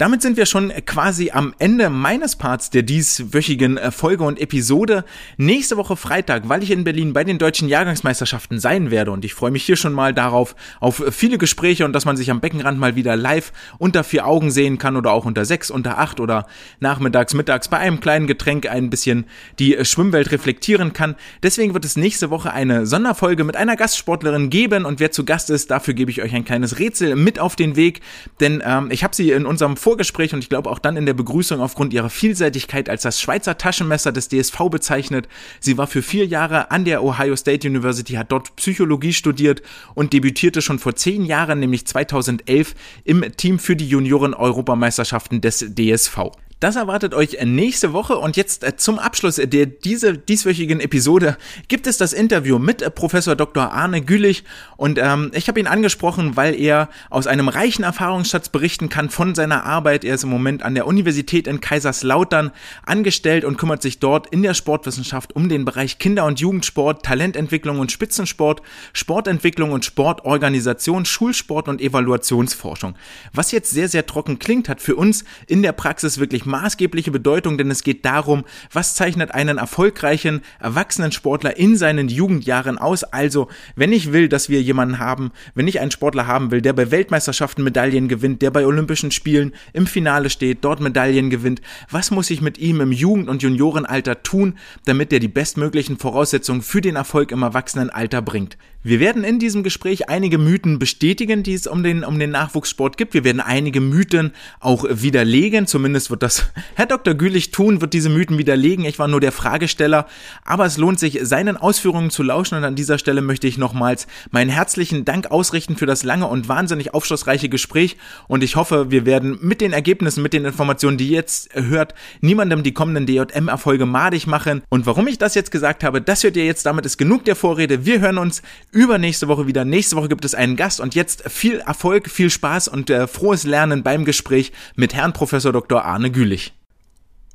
Damit sind wir schon quasi am Ende meines Parts der dieswöchigen äh, Folge und Episode. Nächste Woche Freitag, weil ich in Berlin bei den deutschen Jahrgangsmeisterschaften sein werde und ich freue mich hier schon mal darauf, auf viele Gespräche und dass man sich am Beckenrand mal wieder live unter vier Augen sehen kann oder auch unter sechs, unter acht oder nachmittags, mittags bei einem kleinen Getränk ein bisschen die äh, Schwimmwelt reflektieren kann. Deswegen wird es nächste Woche eine Sonderfolge mit einer Gastsportlerin geben und wer zu Gast ist, dafür gebe ich euch ein kleines Rätsel mit auf den Weg, denn ähm, ich habe sie in unserem Vor Vorgespräch und ich glaube auch dann in der Begrüßung aufgrund ihrer Vielseitigkeit als das Schweizer Taschenmesser des DSV bezeichnet. Sie war für vier Jahre an der Ohio State University, hat dort Psychologie studiert und debütierte schon vor zehn Jahren, nämlich 2011, im Team für die Junioren-Europameisterschaften des DSV. Das erwartet euch nächste Woche und jetzt äh, zum Abschluss der diese dieswöchigen Episode gibt es das Interview mit äh, Professor Dr. Arne Gülich und ähm, ich habe ihn angesprochen, weil er aus einem reichen Erfahrungsschatz berichten kann von seiner Arbeit. Er ist im Moment an der Universität in Kaiserslautern angestellt und kümmert sich dort in der Sportwissenschaft um den Bereich Kinder- und Jugendsport, Talententwicklung und Spitzensport, Sportentwicklung und Sportorganisation, Schulsport und Evaluationsforschung. Was jetzt sehr sehr trocken klingt, hat für uns in der Praxis wirklich maßgebliche Bedeutung, denn es geht darum, was zeichnet einen erfolgreichen erwachsenen Sportler in seinen Jugendjahren aus. Also, wenn ich will, dass wir jemanden haben, wenn ich einen Sportler haben will, der bei Weltmeisterschaften Medaillen gewinnt, der bei Olympischen Spielen im Finale steht, dort Medaillen gewinnt, was muss ich mit ihm im Jugend- und Juniorenalter tun, damit er die bestmöglichen Voraussetzungen für den Erfolg im Erwachsenenalter bringt? Wir werden in diesem Gespräch einige Mythen bestätigen, die es um den, um den Nachwuchssport gibt. Wir werden einige Mythen auch widerlegen. Zumindest wird das Herr Dr. Gülich tun, wird diese Mythen widerlegen. Ich war nur der Fragesteller. Aber es lohnt sich, seinen Ausführungen zu lauschen. Und an dieser Stelle möchte ich nochmals meinen herzlichen Dank ausrichten für das lange und wahnsinnig aufschlussreiche Gespräch. Und ich hoffe, wir werden mit den Ergebnissen, mit den Informationen, die ihr jetzt hört, niemandem die kommenden DJM-Erfolge madig machen. Und warum ich das jetzt gesagt habe, das hört ihr jetzt. Damit ist genug der Vorrede. Wir hören uns übernächste Woche wieder. Nächste Woche gibt es einen Gast und jetzt viel Erfolg, viel Spaß und äh, frohes Lernen beim Gespräch mit Herrn Professor Dr. Arne Gülich.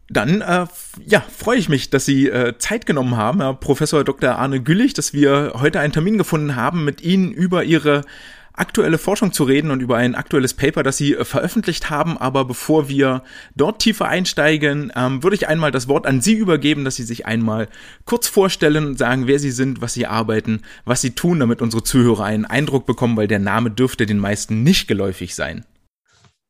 Dann äh, ja, freue ich mich, dass Sie äh, Zeit genommen haben, Herr Professor Dr. Arne Gülich, dass wir heute einen Termin gefunden haben, mit Ihnen über Ihre aktuelle Forschung zu reden und über ein aktuelles Paper, das Sie äh, veröffentlicht haben. Aber bevor wir dort tiefer einsteigen, ähm, würde ich einmal das Wort an Sie übergeben, dass Sie sich einmal kurz vorstellen und sagen, wer Sie sind, was Sie arbeiten, was Sie tun, damit unsere Zuhörer einen Eindruck bekommen, weil der Name dürfte den meisten nicht geläufig sein.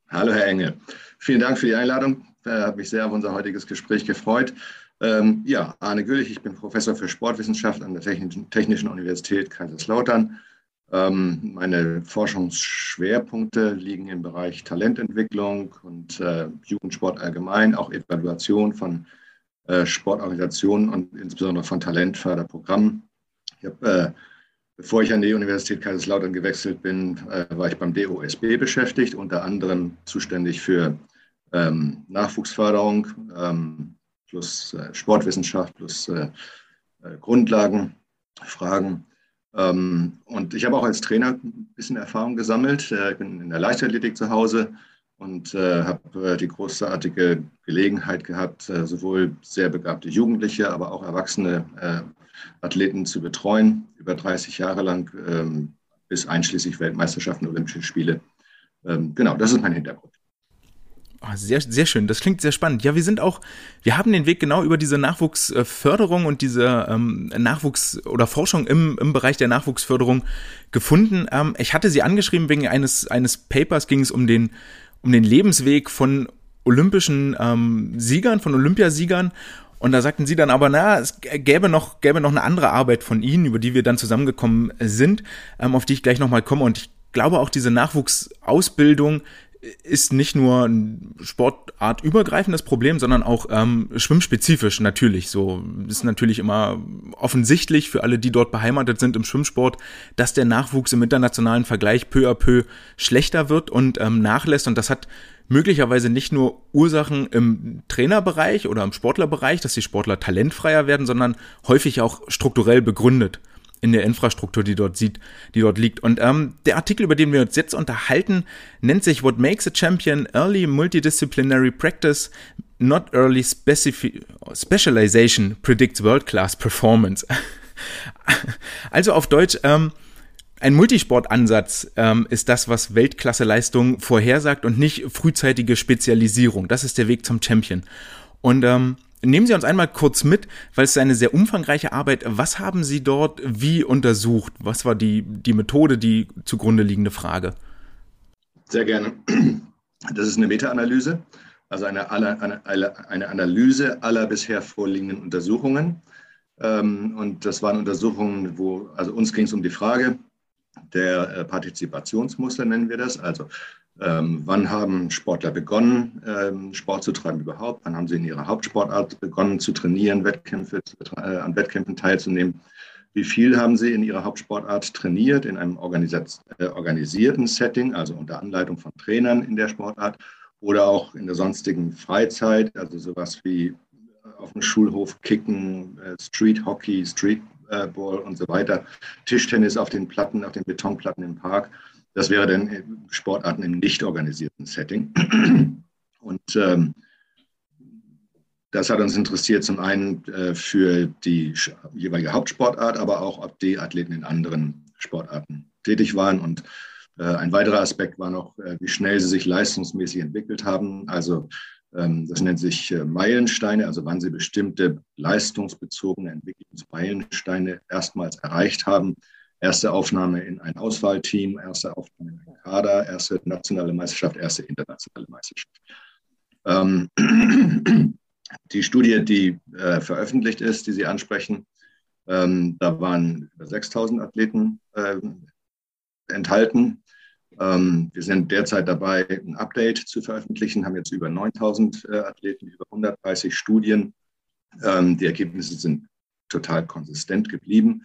Hallo, Herr Engel. Vielen Dank für die Einladung. Ich habe mich sehr auf unser heutiges Gespräch gefreut. Ähm, ja, Arne Güllich, ich bin Professor für Sportwissenschaft an der Technischen, Technischen Universität Kaiserslautern ähm, meine Forschungsschwerpunkte liegen im Bereich Talententwicklung und äh, Jugendsport allgemein, auch Evaluation von äh, Sportorganisationen und insbesondere von Talentförderprogrammen. Ich habe, äh, bevor ich an die Universität Kaiserslautern gewechselt bin, äh, war ich beim DOSB beschäftigt, unter anderem zuständig für ähm, Nachwuchsförderung ähm, plus äh, Sportwissenschaft plus äh, Grundlagenfragen. Ähm, und ich habe auch als Trainer ein bisschen Erfahrung gesammelt. Äh, ich bin in der Leichtathletik zu Hause und äh, habe äh, die großartige Gelegenheit gehabt, sowohl sehr begabte Jugendliche, aber auch erwachsene Athleten zu betreuen, über 30 Jahre lang, ähm, bis einschließlich Weltmeisterschaften, Olympische Spiele. Ähm, genau, das ist mein Hintergrund. Oh, sehr, sehr schön. Das klingt sehr spannend. Ja, wir sind auch, wir haben den Weg genau über diese Nachwuchsförderung und diese ähm, Nachwuchs- oder Forschung im, im Bereich der Nachwuchsförderung gefunden. Ähm, ich hatte sie angeschrieben wegen eines, eines Papers, ging es um den, um den Lebensweg von olympischen ähm, Siegern, von Olympiasiegern. Und da sagten sie dann aber, na, es gäbe noch, gäbe noch eine andere Arbeit von ihnen, über die wir dann zusammengekommen sind, ähm, auf die ich gleich nochmal komme. Und ich glaube auch diese Nachwuchsausbildung ist nicht nur ein sportartübergreifendes Problem, sondern auch ähm, schwimmspezifisch natürlich. So ist natürlich immer offensichtlich für alle, die dort beheimatet sind im Schwimmsport, dass der Nachwuchs im internationalen Vergleich peu à peu schlechter wird und ähm, nachlässt. Und das hat möglicherweise nicht nur Ursachen im Trainerbereich oder im Sportlerbereich, dass die Sportler talentfreier werden, sondern häufig auch strukturell begründet in der Infrastruktur, die dort sieht, die dort liegt. Und ähm, der Artikel, über den wir uns jetzt unterhalten, nennt sich What Makes a Champion Early Multidisciplinary Practice, Not Early Specifi Specialization Predicts World Class Performance. also auf Deutsch, ähm, ein Multisportansatz ähm, ist das, was Weltklasseleistung vorhersagt und nicht frühzeitige Spezialisierung. Das ist der Weg zum Champion. Und ähm, nehmen Sie uns einmal kurz mit, weil es ist eine sehr umfangreiche Arbeit. Was haben Sie dort wie untersucht? Was war die, die Methode, die zugrunde liegende Frage? Sehr gerne. Das ist eine Meta-Analyse, also eine, eine, eine Analyse aller bisher vorliegenden Untersuchungen. Ähm, und das waren Untersuchungen, wo, also uns ging es um die Frage, der äh, Partizipationsmuster nennen wir das. Also ähm, wann haben Sportler begonnen, ähm, Sport zu treiben überhaupt? Wann haben sie in ihrer Hauptsportart begonnen zu trainieren, Wettkämpfe, äh, an Wettkämpfen teilzunehmen? Wie viel haben sie in ihrer Hauptsportart trainiert, in einem äh, organisierten Setting, also unter Anleitung von Trainern in der Sportart oder auch in der sonstigen Freizeit, also sowas wie auf dem Schulhof kicken, äh, Street Hockey, Street äh, und so weiter, Tischtennis auf den Platten, auf den Betonplatten im Park. Das wäre dann Sportarten im nicht organisierten Setting. Und ähm, das hat uns interessiert, zum einen äh, für die jeweilige Hauptsportart, aber auch, ob die Athleten in anderen Sportarten tätig waren. Und äh, ein weiterer Aspekt war noch, äh, wie schnell sie sich leistungsmäßig entwickelt haben. Also ähm, das nennt sich äh, Meilensteine, also wann sie bestimmte leistungsbezogene Entwicklungsmeilensteine erstmals erreicht haben. Erste Aufnahme in ein Auswahlteam, erste Aufnahme in einen Kader, erste nationale Meisterschaft, erste internationale Meisterschaft. Ähm, die Studie, die äh, veröffentlicht ist, die Sie ansprechen, ähm, da waren über 6000 Athleten äh, enthalten. Ähm, wir sind derzeit dabei, ein Update zu veröffentlichen, haben jetzt über 9000 äh, Athleten, über 130 Studien. Ähm, die Ergebnisse sind total konsistent geblieben.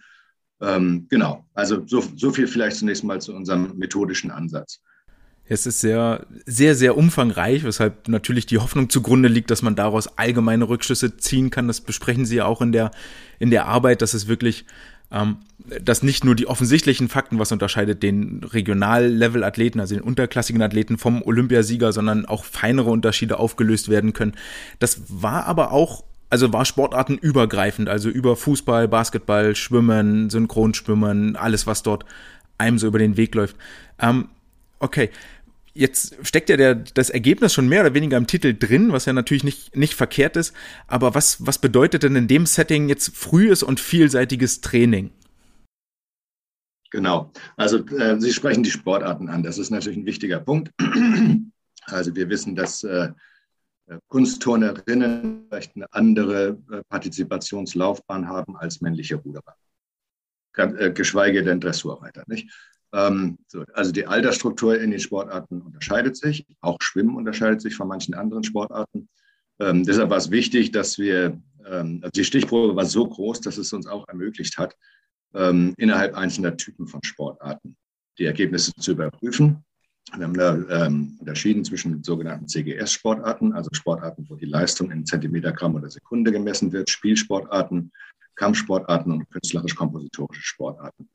Ähm, genau, also so, so viel vielleicht zunächst mal zu unserem methodischen Ansatz. Es ist sehr, sehr, sehr umfangreich, weshalb natürlich die Hoffnung zugrunde liegt, dass man daraus allgemeine Rückschlüsse ziehen kann. Das besprechen Sie ja auch in der, in der Arbeit, dass es wirklich ähm, dass nicht nur die offensichtlichen Fakten, was unterscheidet den Regional-Level-Athleten, also den unterklassigen Athleten vom Olympiasieger, sondern auch feinere Unterschiede aufgelöst werden können. Das war aber auch also war sportartenübergreifend, also über Fußball, Basketball, Schwimmen, Synchronschwimmen, alles, was dort einem so über den Weg läuft. Ähm, okay, Jetzt steckt ja der, das Ergebnis schon mehr oder weniger im Titel drin, was ja natürlich nicht, nicht verkehrt ist. Aber was, was bedeutet denn in dem Setting jetzt frühes und vielseitiges Training? Genau. Also äh, Sie sprechen die Sportarten an. Das ist natürlich ein wichtiger Punkt. Also wir wissen, dass äh, Kunstturnerinnen vielleicht eine andere äh, Partizipationslaufbahn haben als männliche Ruderer. Äh, geschweige denn Dressurreiter. Nicht? Ähm, so, also die Altersstruktur in den Sportarten unterscheidet sich. Auch Schwimmen unterscheidet sich von manchen anderen Sportarten. Ähm, deshalb war es wichtig, dass wir, ähm, also die Stichprobe war so groß, dass es uns auch ermöglicht hat, ähm, innerhalb einzelner Typen von Sportarten die Ergebnisse zu überprüfen. Wir haben da ähm, unterschieden zwischen sogenannten CGS-Sportarten, also Sportarten, wo die Leistung in Zentimetergramm oder Sekunde gemessen wird, Spielsportarten, Kampfsportarten und künstlerisch-kompositorische Sportarten.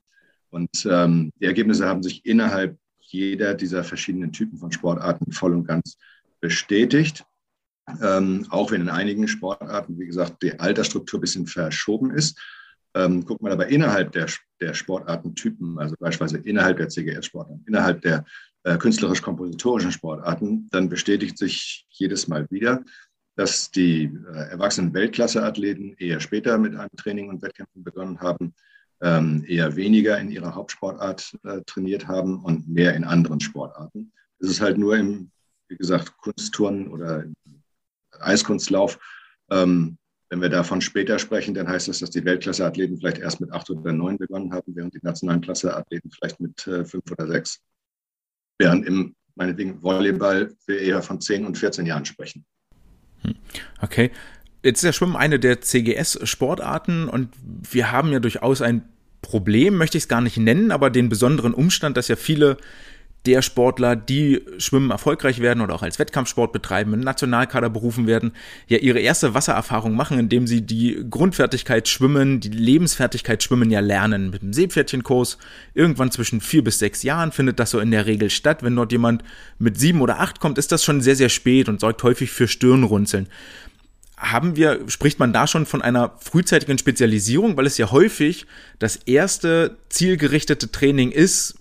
Und ähm, die Ergebnisse haben sich innerhalb jeder dieser verschiedenen Typen von Sportarten voll und ganz bestätigt. Ähm, auch wenn in einigen Sportarten, wie gesagt, die Altersstruktur ein bisschen verschoben ist. Ähm, guckt man aber innerhalb der, der Sportartentypen, also beispielsweise innerhalb der CGS-Sportarten, innerhalb der äh, künstlerisch-kompositorischen Sportarten, dann bestätigt sich jedes Mal wieder, dass die äh, erwachsenen Weltklasse-Athleten eher später mit einem Training und Wettkämpfen begonnen haben, ähm, eher weniger in ihrer Hauptsportart äh, trainiert haben und mehr in anderen Sportarten. Es ist halt nur im, wie gesagt, Kunstturnen oder Eiskunstlauf ähm, Wenn wir davon später sprechen, dann heißt das, dass die Weltklasseathleten vielleicht erst mit acht oder neun begonnen haben, während die nationalen Klasseathleten vielleicht mit äh, fünf oder sechs. Während im, meinetwegen, Volleyball wir eher von zehn und 14 Jahren sprechen. Hm. Okay. Jetzt ist ja Schwimmen eine der CGS-Sportarten und wir haben ja durchaus ein Problem, möchte ich es gar nicht nennen, aber den besonderen Umstand, dass ja viele der Sportler, die schwimmen erfolgreich werden oder auch als Wettkampfsport betreiben, in Nationalkader berufen werden, ja ihre erste Wassererfahrung machen, indem sie die Grundfertigkeit Schwimmen, die Lebensfertigkeit Schwimmen ja lernen. Mit dem Seepferdchenkurs irgendwann zwischen vier bis sechs Jahren findet das so in der Regel statt. Wenn dort jemand mit sieben oder acht kommt, ist das schon sehr, sehr spät und sorgt häufig für Stirnrunzeln haben wir, spricht man da schon von einer frühzeitigen Spezialisierung, weil es ja häufig das erste zielgerichtete Training ist,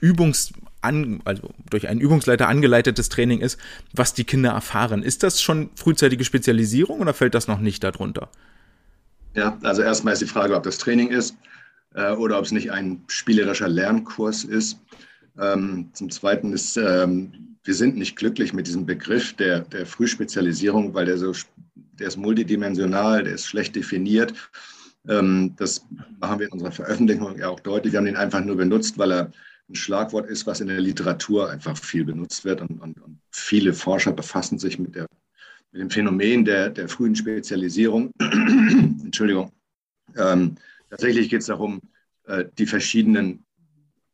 Übungs, an, also durch einen Übungsleiter angeleitetes Training ist, was die Kinder erfahren. Ist das schon frühzeitige Spezialisierung oder fällt das noch nicht darunter? Ja, also erstmal ist die Frage, ob das Training ist äh, oder ob es nicht ein spielerischer Lernkurs ist. Ähm, zum Zweiten ist, ähm, wir sind nicht glücklich mit diesem Begriff der, der Frühspezialisierung, weil der so, der ist multidimensional, der ist schlecht definiert. Ähm, das machen wir in unserer Veröffentlichung ja auch deutlich. Wir haben den einfach nur benutzt, weil er ein Schlagwort ist, was in der Literatur einfach viel benutzt wird. Und, und, und viele Forscher befassen sich mit, der, mit dem Phänomen der, der frühen Spezialisierung. Entschuldigung. Ähm, tatsächlich geht es darum, äh, die verschiedenen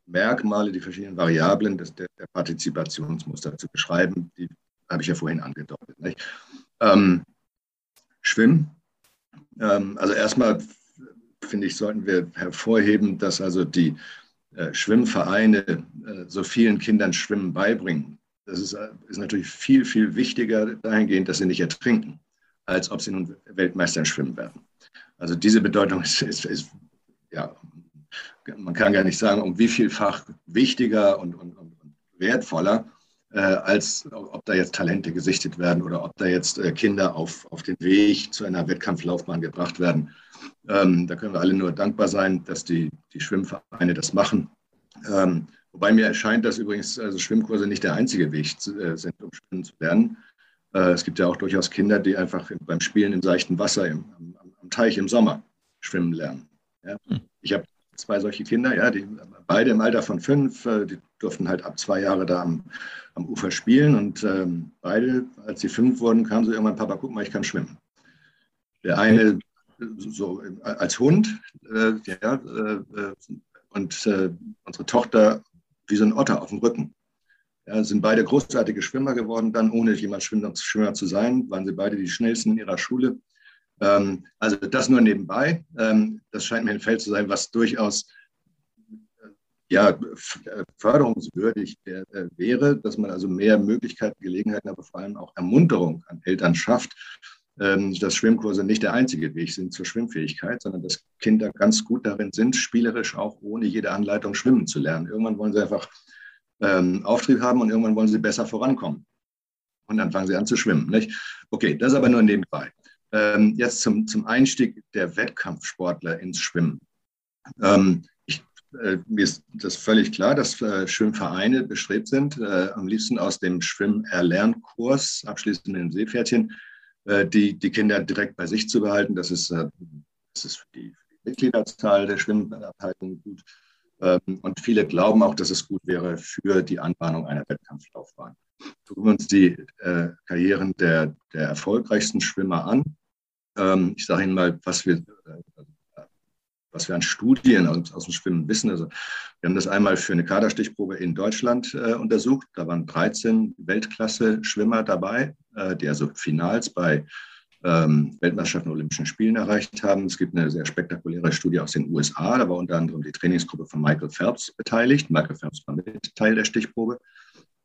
Merkmale, die verschiedenen Variablen des, der, der Partizipationsmuster zu beschreiben. Die habe ich ja vorhin angedeutet. Ähm, Schwimmen. Ähm, also erstmal finde ich, sollten wir hervorheben, dass also die Schwimmvereine äh, so vielen Kindern Schwimmen beibringen. Das ist, äh, ist natürlich viel, viel wichtiger dahingehend, dass sie nicht ertrinken, als ob sie nun Weltmeister Schwimmen werden. Also diese Bedeutung ist, ist, ist ja, man kann gar nicht sagen, um wie vielfach wichtiger und, und, und wertvoller, äh, als ob da jetzt Talente gesichtet werden oder ob da jetzt äh, Kinder auf, auf den Weg zu einer Wettkampflaufbahn gebracht werden. Ähm, da können wir alle nur dankbar sein, dass die, die Schwimmvereine das machen. Ähm, wobei mir erscheint, dass übrigens also Schwimmkurse nicht der einzige Weg äh, sind, um schwimmen zu lernen. Äh, es gibt ja auch durchaus Kinder, die einfach beim Spielen im seichten Wasser im, am, am, Teich im Sommer schwimmen lernen. Ja? Hm. Ich habe zwei solche Kinder, ja, die beide im Alter von fünf, äh, die durften halt ab zwei Jahre da am, am Ufer spielen und ähm, beide, als sie fünf wurden, kamen sie irgendwann, Papa, guck mal, ich kann schwimmen. Der eine so als Hund, äh, ja, äh, und äh, unsere Tochter wie so ein Otter auf dem Rücken. Ja, sind beide großartige Schwimmer geworden, dann ohne jemals Schwimmer, Schwimmer zu sein, waren sie beide die schnellsten in ihrer Schule. Ähm, also das nur nebenbei. Ähm, das scheint mir ein Feld zu sein, was durchaus äh, ja, förderungswürdig äh, wäre, dass man also mehr Möglichkeiten, Gelegenheiten, aber vor allem auch Ermunterung an Eltern schafft, ähm, dass Schwimmkurse nicht der einzige Weg sind zur Schwimmfähigkeit, sondern dass Kinder ganz gut darin sind, spielerisch auch ohne jede Anleitung schwimmen zu lernen. Irgendwann wollen sie einfach ähm, Auftrieb haben und irgendwann wollen sie besser vorankommen. Und dann fangen sie an zu schwimmen. Nicht? Okay, das ist aber nur nebenbei. Ähm, jetzt zum, zum Einstieg der Wettkampfsportler ins Schwimmen. Ähm, ich, äh, mir ist das völlig klar, dass äh, Schwimmvereine bestrebt sind, äh, am liebsten aus dem Schwimmerlernkurs, abschließend mit dem Seepferdchen, die, die Kinder direkt bei sich zu behalten. Das ist, äh, das ist für die, Mitgliederzahl der Schwimmabteilung gut. Ähm, und viele glauben auch, dass es gut wäre für die Anbahnung einer Wettkampflaufbahn. Gucken wir uns die äh, Karrieren der, der erfolgreichsten Schwimmer an. Ähm, ich sage Ihnen mal, was wir, was wir an Studien aus, aus, dem Schwimmen wissen. Also wir haben das einmal für eine Kaderstichprobe in Deutschland äh, untersucht. Da waren 13 Weltklasse-Schwimmer dabei, äh, die also Finals bei ähm, Weltmeisterschaften und Olympischen Spielen erreicht haben. Es gibt eine sehr spektakuläre Studie aus den USA. Da war unter anderem die Trainingsgruppe von Michael Phelps beteiligt. Michael Phelps war mit Teil der Stichprobe.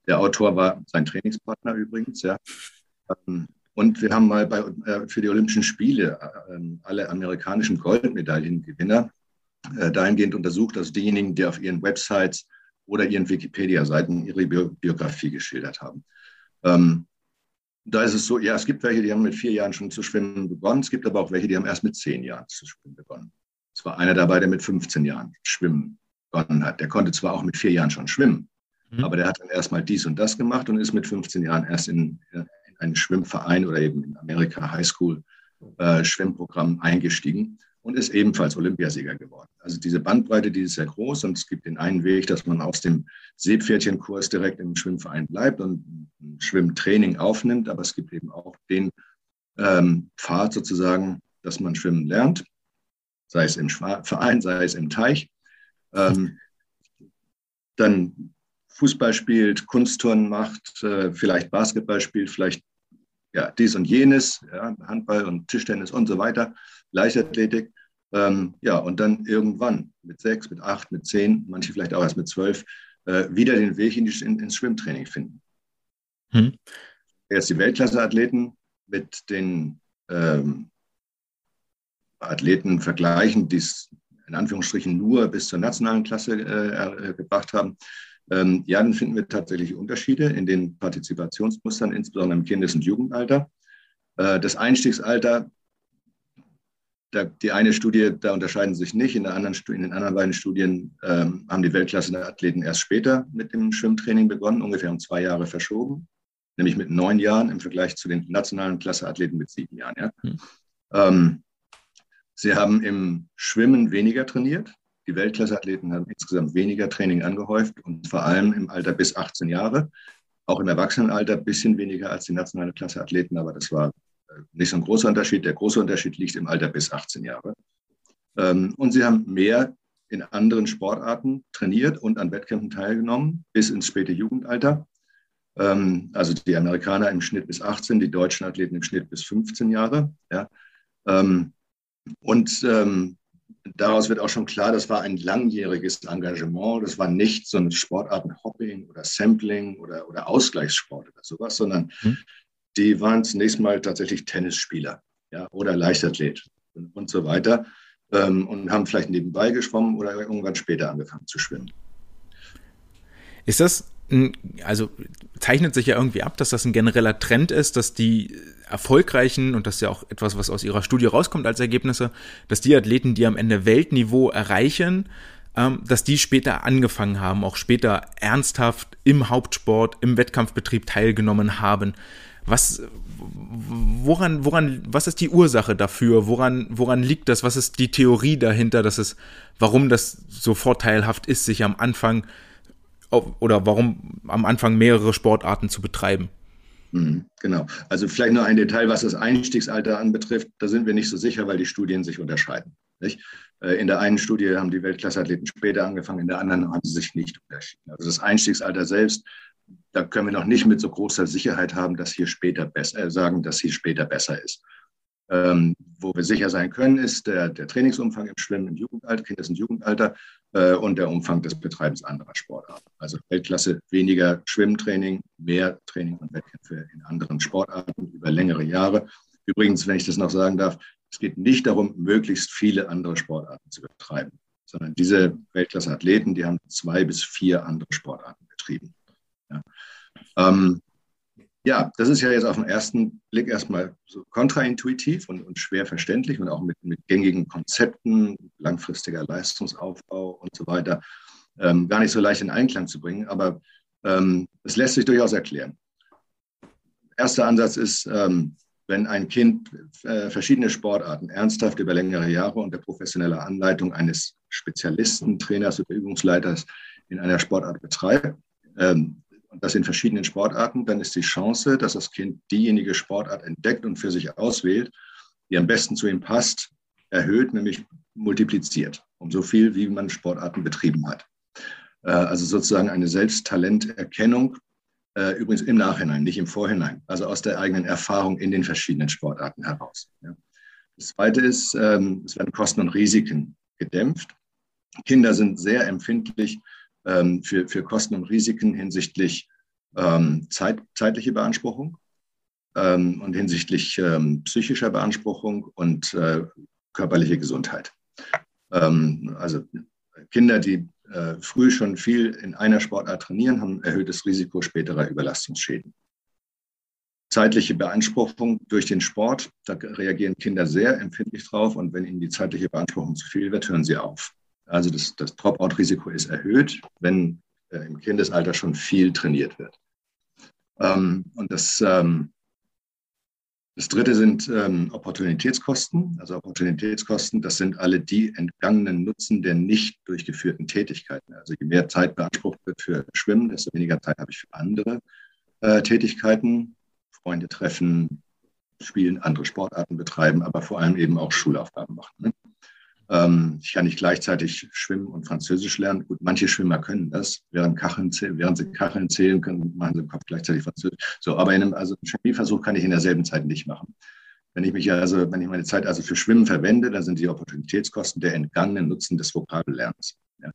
Der Autor war sein Trainingspartner übrigens. Ja. Ähm, und wir haben mal bei, äh, für die Olympischen Spiele äh, alle amerikanischen Goldmedaillengewinner äh, dahingehend untersucht, dass diejenigen, die auf ihren Websites oder ihren Wikipedia-Seiten ihre Biografie geschildert haben. Ähm, da ist es so, ja, es gibt welche, die haben mit vier Jahren schon zu schwimmen begonnen. Es gibt aber auch welche, die haben erst mit zehn Jahren zu schwimmen begonnen. Es war einer dabei, der mit 15 Jahren schwimmen begonnen hat. Der konnte zwar auch mit vier Jahren schon schwimmen, mhm. aber der hat dann erstmal dies und das gemacht und ist mit 15 Jahren erst in, einen Schwimmverein oder eben in Amerika Highschool äh, Schwimmprogramm eingestiegen und ist ebenfalls Olympiasieger geworden. Also diese Bandbreite, die ist sehr groß und es gibt den einen Weg, dass man aus dem Seepferdchenkurs direkt im Schwimmverein bleibt und Schwimmtraining aufnimmt, aber es gibt eben auch den ähm, Pfad sozusagen, dass man schwimmen lernt, sei es im Verein, sei es im Teich. Ähm, dann Fußball spielt, Kunstturnen macht, äh, vielleicht Basketball spielt, vielleicht ja, dies und jenes, ja, Handball und Tischtennis und so weiter, Leichtathletik. Ähm, ja, und dann irgendwann mit sechs, mit acht, mit zehn, manche vielleicht auch erst mit zwölf, äh, wieder den Weg in die, in, ins Schwimmtraining finden. Hm. Jetzt die Weltklasse-Athleten mit den ähm, Athleten vergleichen, die es in Anführungsstrichen nur bis zur nationalen Klasse äh, gebracht haben. Ähm, ja, dann finden wir tatsächlich Unterschiede in den Partizipationsmustern, insbesondere im Kindes- und Jugendalter. Äh, das Einstiegsalter, da, die eine Studie, da unterscheiden sich nicht. In, der anderen, in den anderen beiden Studien ähm, haben die Weltklasse-Athleten erst später mit dem Schwimmtraining begonnen, ungefähr um zwei Jahre verschoben, nämlich mit neun Jahren im Vergleich zu den nationalen Klasseathleten mit sieben Jahren. Ja. Hm. Ähm, sie haben im Schwimmen weniger trainiert, die Weltklasseathleten haben insgesamt weniger Training angehäuft und vor allem im Alter bis 18 Jahre. Auch im Erwachsenenalter ein bisschen weniger als die nationale Klasseathleten, aber das war äh, nicht so ein großer Unterschied. Der große Unterschied liegt im Alter bis 18 Jahre. Ähm, und sie haben mehr in anderen Sportarten trainiert und an Wettkämpfen teilgenommen, bis ins späte Jugendalter. Ähm, also die Amerikaner im Schnitt bis 18, die deutschen Athleten im Schnitt bis 15 Jahre. Ja. Ähm, und daraus wird auch schon klar, das war ein langjähriges Engagement. Das war nicht so ein Sportartenhopping oder Sampling oder, oder Ausgleichssport oder sowas, sondern mhm. die waren zunächst mal tatsächlich Tennisspieler ja, oder Leichtathlet und, und so weiter ähm, und haben vielleicht nebenbei geschwommen oder irgendwann später angefangen zu schwimmen. Ist das also zeichnet sich ja irgendwie ab, dass das ein genereller Trend ist, dass die erfolgreichen, und das ist ja auch etwas, was aus ihrer Studie rauskommt als Ergebnisse, dass die Athleten, die am Ende Weltniveau erreichen, ähm, dass die später angefangen haben, auch später ernsthaft im Hauptsport, im Wettkampfbetrieb teilgenommen haben. Was, woran, woran, was ist die Ursache dafür? Woran, woran liegt das? Was ist die Theorie dahinter, dass es, warum das so vorteilhaft ist, sich am Anfang oder warum am Anfang mehrere Sportarten zu betreiben. Mhm, genau. Also vielleicht nur ein Detail, was das Einstiegsalter anbetrifft. Da sind wir nicht so sicher, weil die Studien sich unterscheiden. Nicht? Äh, in der einen Studie haben die Weltklasseathleten später angefangen, in der anderen haben sie sich nicht unterschieden. Also das Einstiegsalter selbst, da können wir noch nicht mit so großer Sicherheit haben, dass hier später besser äh, sagen, dass hier später besser ist. Ähm, wo wir sicher sein können, ist der, der Trainingsumfang im Schwimmen im Jugendalter, Kindes- und Jugendalter und der Umfang des Betreibens anderer Sportarten. Also Weltklasse weniger Schwimmtraining, mehr Training und Wettkämpfe in anderen Sportarten über längere Jahre. Übrigens, wenn ich das noch sagen darf, es geht nicht darum, möglichst viele andere Sportarten zu betreiben, sondern diese Weltklasse-Athleten, die haben zwei bis vier andere Sportarten betrieben. Ja. Ähm, ja, das ist ja jetzt auf den ersten Blick erstmal so kontraintuitiv und, und schwer verständlich und auch mit, mit gängigen Konzepten, langfristiger Leistungsaufbau und so weiter, ähm, gar nicht so leicht in Einklang zu bringen. Aber ähm, es lässt sich durchaus erklären. Erster Ansatz ist, ähm, wenn ein Kind äh, verschiedene Sportarten ernsthaft über längere Jahre unter professioneller Anleitung eines Spezialisten, Trainers oder Übungsleiters in einer Sportart betreibt, ähm, und das in verschiedenen Sportarten, dann ist die Chance, dass das Kind diejenige Sportart entdeckt und für sich auswählt, die am besten zu ihm passt, erhöht, nämlich multipliziert, um so viel, wie man Sportarten betrieben hat. Äh, also sozusagen eine Selbsttalenterkennung, äh, übrigens im Nachhinein, nicht im Vorhinein, also aus der eigenen Erfahrung in den verschiedenen Sportarten heraus. Das Zweite ist, ähm, es werden Kosten und Risiken gedämpft. Kinder sind sehr empfindlich ähm, für, für Kosten und Risiken hinsichtlich ähm, Zeit, zeitliche Beanspruchung ähm, und hinsichtlich ähm, psychischer Beanspruchung und äh, körperliche Gesundheit. Ähm, also Kinder, die äh, früh schon viel in einer Sportart trainieren, haben erhöhtes Risiko späterer Überlastungsschäden. Zeitliche Beanspruchung durch den Sport, da reagieren Kinder sehr empfindlich drauf und wenn ihnen die zeitliche Beanspruchung zu viel wird, hören sie auf. Also das, das Dropout-Risiko ist erhöht, wenn äh, im Kindesalter schon viel trainiert wird. Ähm, und das, ähm, Das dritte sind ähm, Opportunitätskosten. Also Opportunitätskosten, das sind alle die entgangenen Nutzen der nicht durchgeführten Tätigkeiten. Also je mehr Zeit beansprucht wird für Schwimmen, desto weniger Zeit habe ich für andere äh, Tätigkeiten, Freunde treffen, spielen, andere Sportarten betreiben, aber vor allem eben auch Schulaufgaben machen. Ne? Ähm, ich kann nicht gleichzeitig schwimmen und Französisch lernen. Gut, manche Schwimmer können das. Während, Kacheln, während sie Kacheln zählen können, machen sie im Kopf gleichzeitig Französisch. So, aber in einem, also einen Chemieversuch kann ich in derselben Zeit nicht machen. Wenn ich mich also, wenn ich meine Zeit also für Schwimmen verwende, dann sind die Opportunitätskosten der entgangenen Nutzen des Vokabellernens. Ja.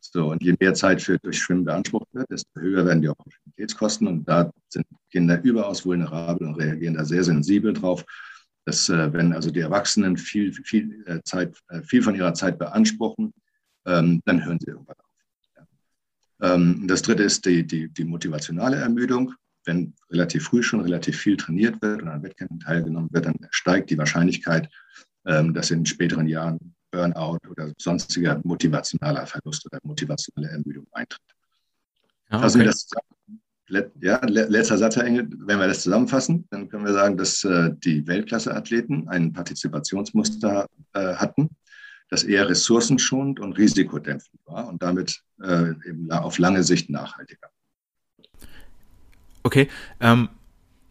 So, und je mehr Zeit für, durch Schwimmen beansprucht wird, desto höher werden die Opportunitätskosten. Und da sind Kinder überaus vulnerabel und reagieren da sehr sensibel drauf dass äh, wenn also die Erwachsenen viel, viel, äh, Zeit, äh, viel von ihrer Zeit beanspruchen, ähm, dann hören sie irgendwann auf. Ähm, das dritte ist die, die, die motivationale Ermüdung. Wenn relativ früh schon relativ viel trainiert wird und an Wettkämpfen teilgenommen wird, dann steigt die Wahrscheinlichkeit, ähm, dass in späteren Jahren Burnout oder sonstiger motivationaler Verlust oder motivationale Ermüdung eintritt. Ja, okay. Also das ja, letzter Satz, Herr Engel. Wenn wir das zusammenfassen, dann können wir sagen, dass äh, die Weltklasse-Athleten ein Partizipationsmuster äh, hatten, das eher ressourcenschonend und risikodämpfend war und damit äh, eben auf lange Sicht nachhaltiger. Okay, ähm,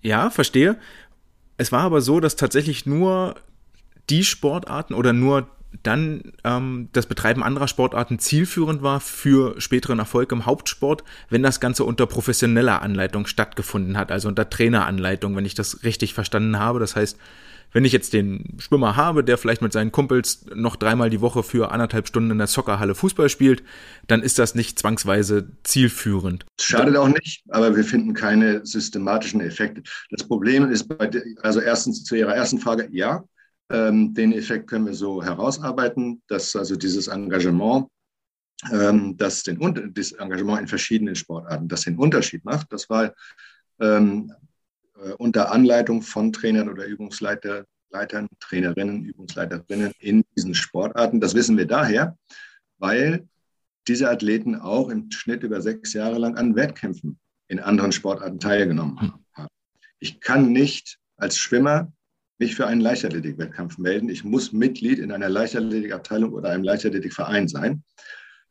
ja, verstehe. Es war aber so, dass tatsächlich nur die Sportarten oder nur dann ähm, das Betreiben anderer Sportarten zielführend war für späteren Erfolg im Hauptsport, wenn das Ganze unter professioneller Anleitung stattgefunden hat, also unter Traineranleitung, wenn ich das richtig verstanden habe. Das heißt, wenn ich jetzt den Schwimmer habe, der vielleicht mit seinen Kumpels noch dreimal die Woche für anderthalb Stunden in der Soccerhalle Fußball spielt, dann ist das nicht zwangsweise zielführend. Schadet auch nicht, aber wir finden keine systematischen Effekte. Das Problem ist bei, also erstens zu Ihrer ersten Frage, ja, ähm, den Effekt können wir so herausarbeiten, dass also dieses Engagement, ähm, das, den, das Engagement in verschiedenen Sportarten, das den Unterschied macht. Das war ähm, äh, unter Anleitung von Trainern oder Übungsleitern, Trainerinnen, Übungsleiterinnen in diesen Sportarten. Das wissen wir daher, weil diese Athleten auch im Schnitt über sechs Jahre lang an Wettkämpfen in anderen Sportarten teilgenommen hm. haben. Ich kann nicht als Schwimmer mich für einen Leichtathletik-Wettkampf melden. Ich muss Mitglied in einer Leichtathletikabteilung oder einem Leichtathletikverein sein.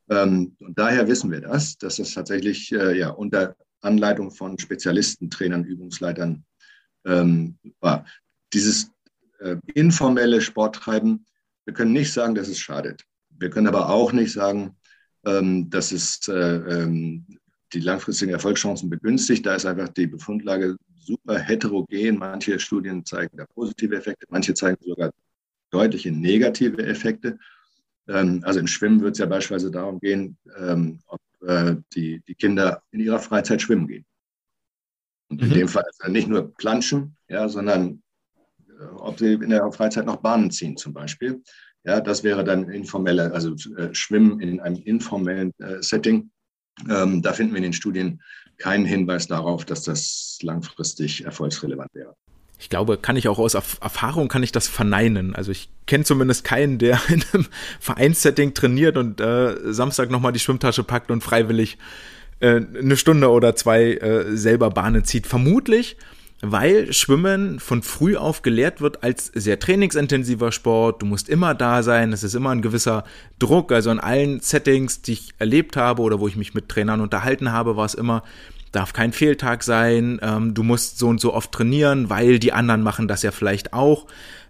Ähm, und daher wissen wir das, dass das tatsächlich äh, ja, unter Anleitung von Spezialisten, Trainern, Übungsleitern ähm, war. Dieses äh, informelle Sporttreiben, wir können nicht sagen, dass es schadet. Wir können aber auch nicht sagen, ähm, dass es äh, ähm, die langfristigen Erfolgschancen begünstigt. Da ist einfach die Befundlage super heterogen. Manche Studien zeigen da positive Effekte, manche zeigen sogar deutliche negative Effekte. Ähm, also im Schwimmen wird es ja beispielsweise darum gehen, ähm, ob äh, die, die Kinder in ihrer Freizeit schwimmen gehen. Und in mhm. dem Fall also nicht nur planschen, ja, sondern äh, ob sie in der Freizeit noch Bahnen ziehen zum Beispiel. Ja, das wäre dann informelle, also äh, Schwimmen in einem informellen Setting. Ähm, da finden wir in den Studien keinen Hinweis darauf, dass das langfristig erfolgsrelevant wäre. Ich glaube, kann ich auch aus Erfahrung kann ich das verneinen. Also ich kenne zumindest keinen, der in einem Vereinssetting trainiert und äh, Samstag nochmal die Schwimmtasche packt und freiwillig äh, eine Stunde oder zwei äh, selber Bahnen zieht. Vermutlich weil Schwimmen von früh auf gelehrt wird als sehr trainingsintensiver Sport. Du musst immer da sein, es ist immer ein gewisser Druck. Also in allen Settings, die ich erlebt habe oder wo ich mich mit Trainern unterhalten habe, war es immer, darf kein Fehltag sein, ähm, du musst so und so oft trainieren, weil die anderen machen das ja vielleicht auch.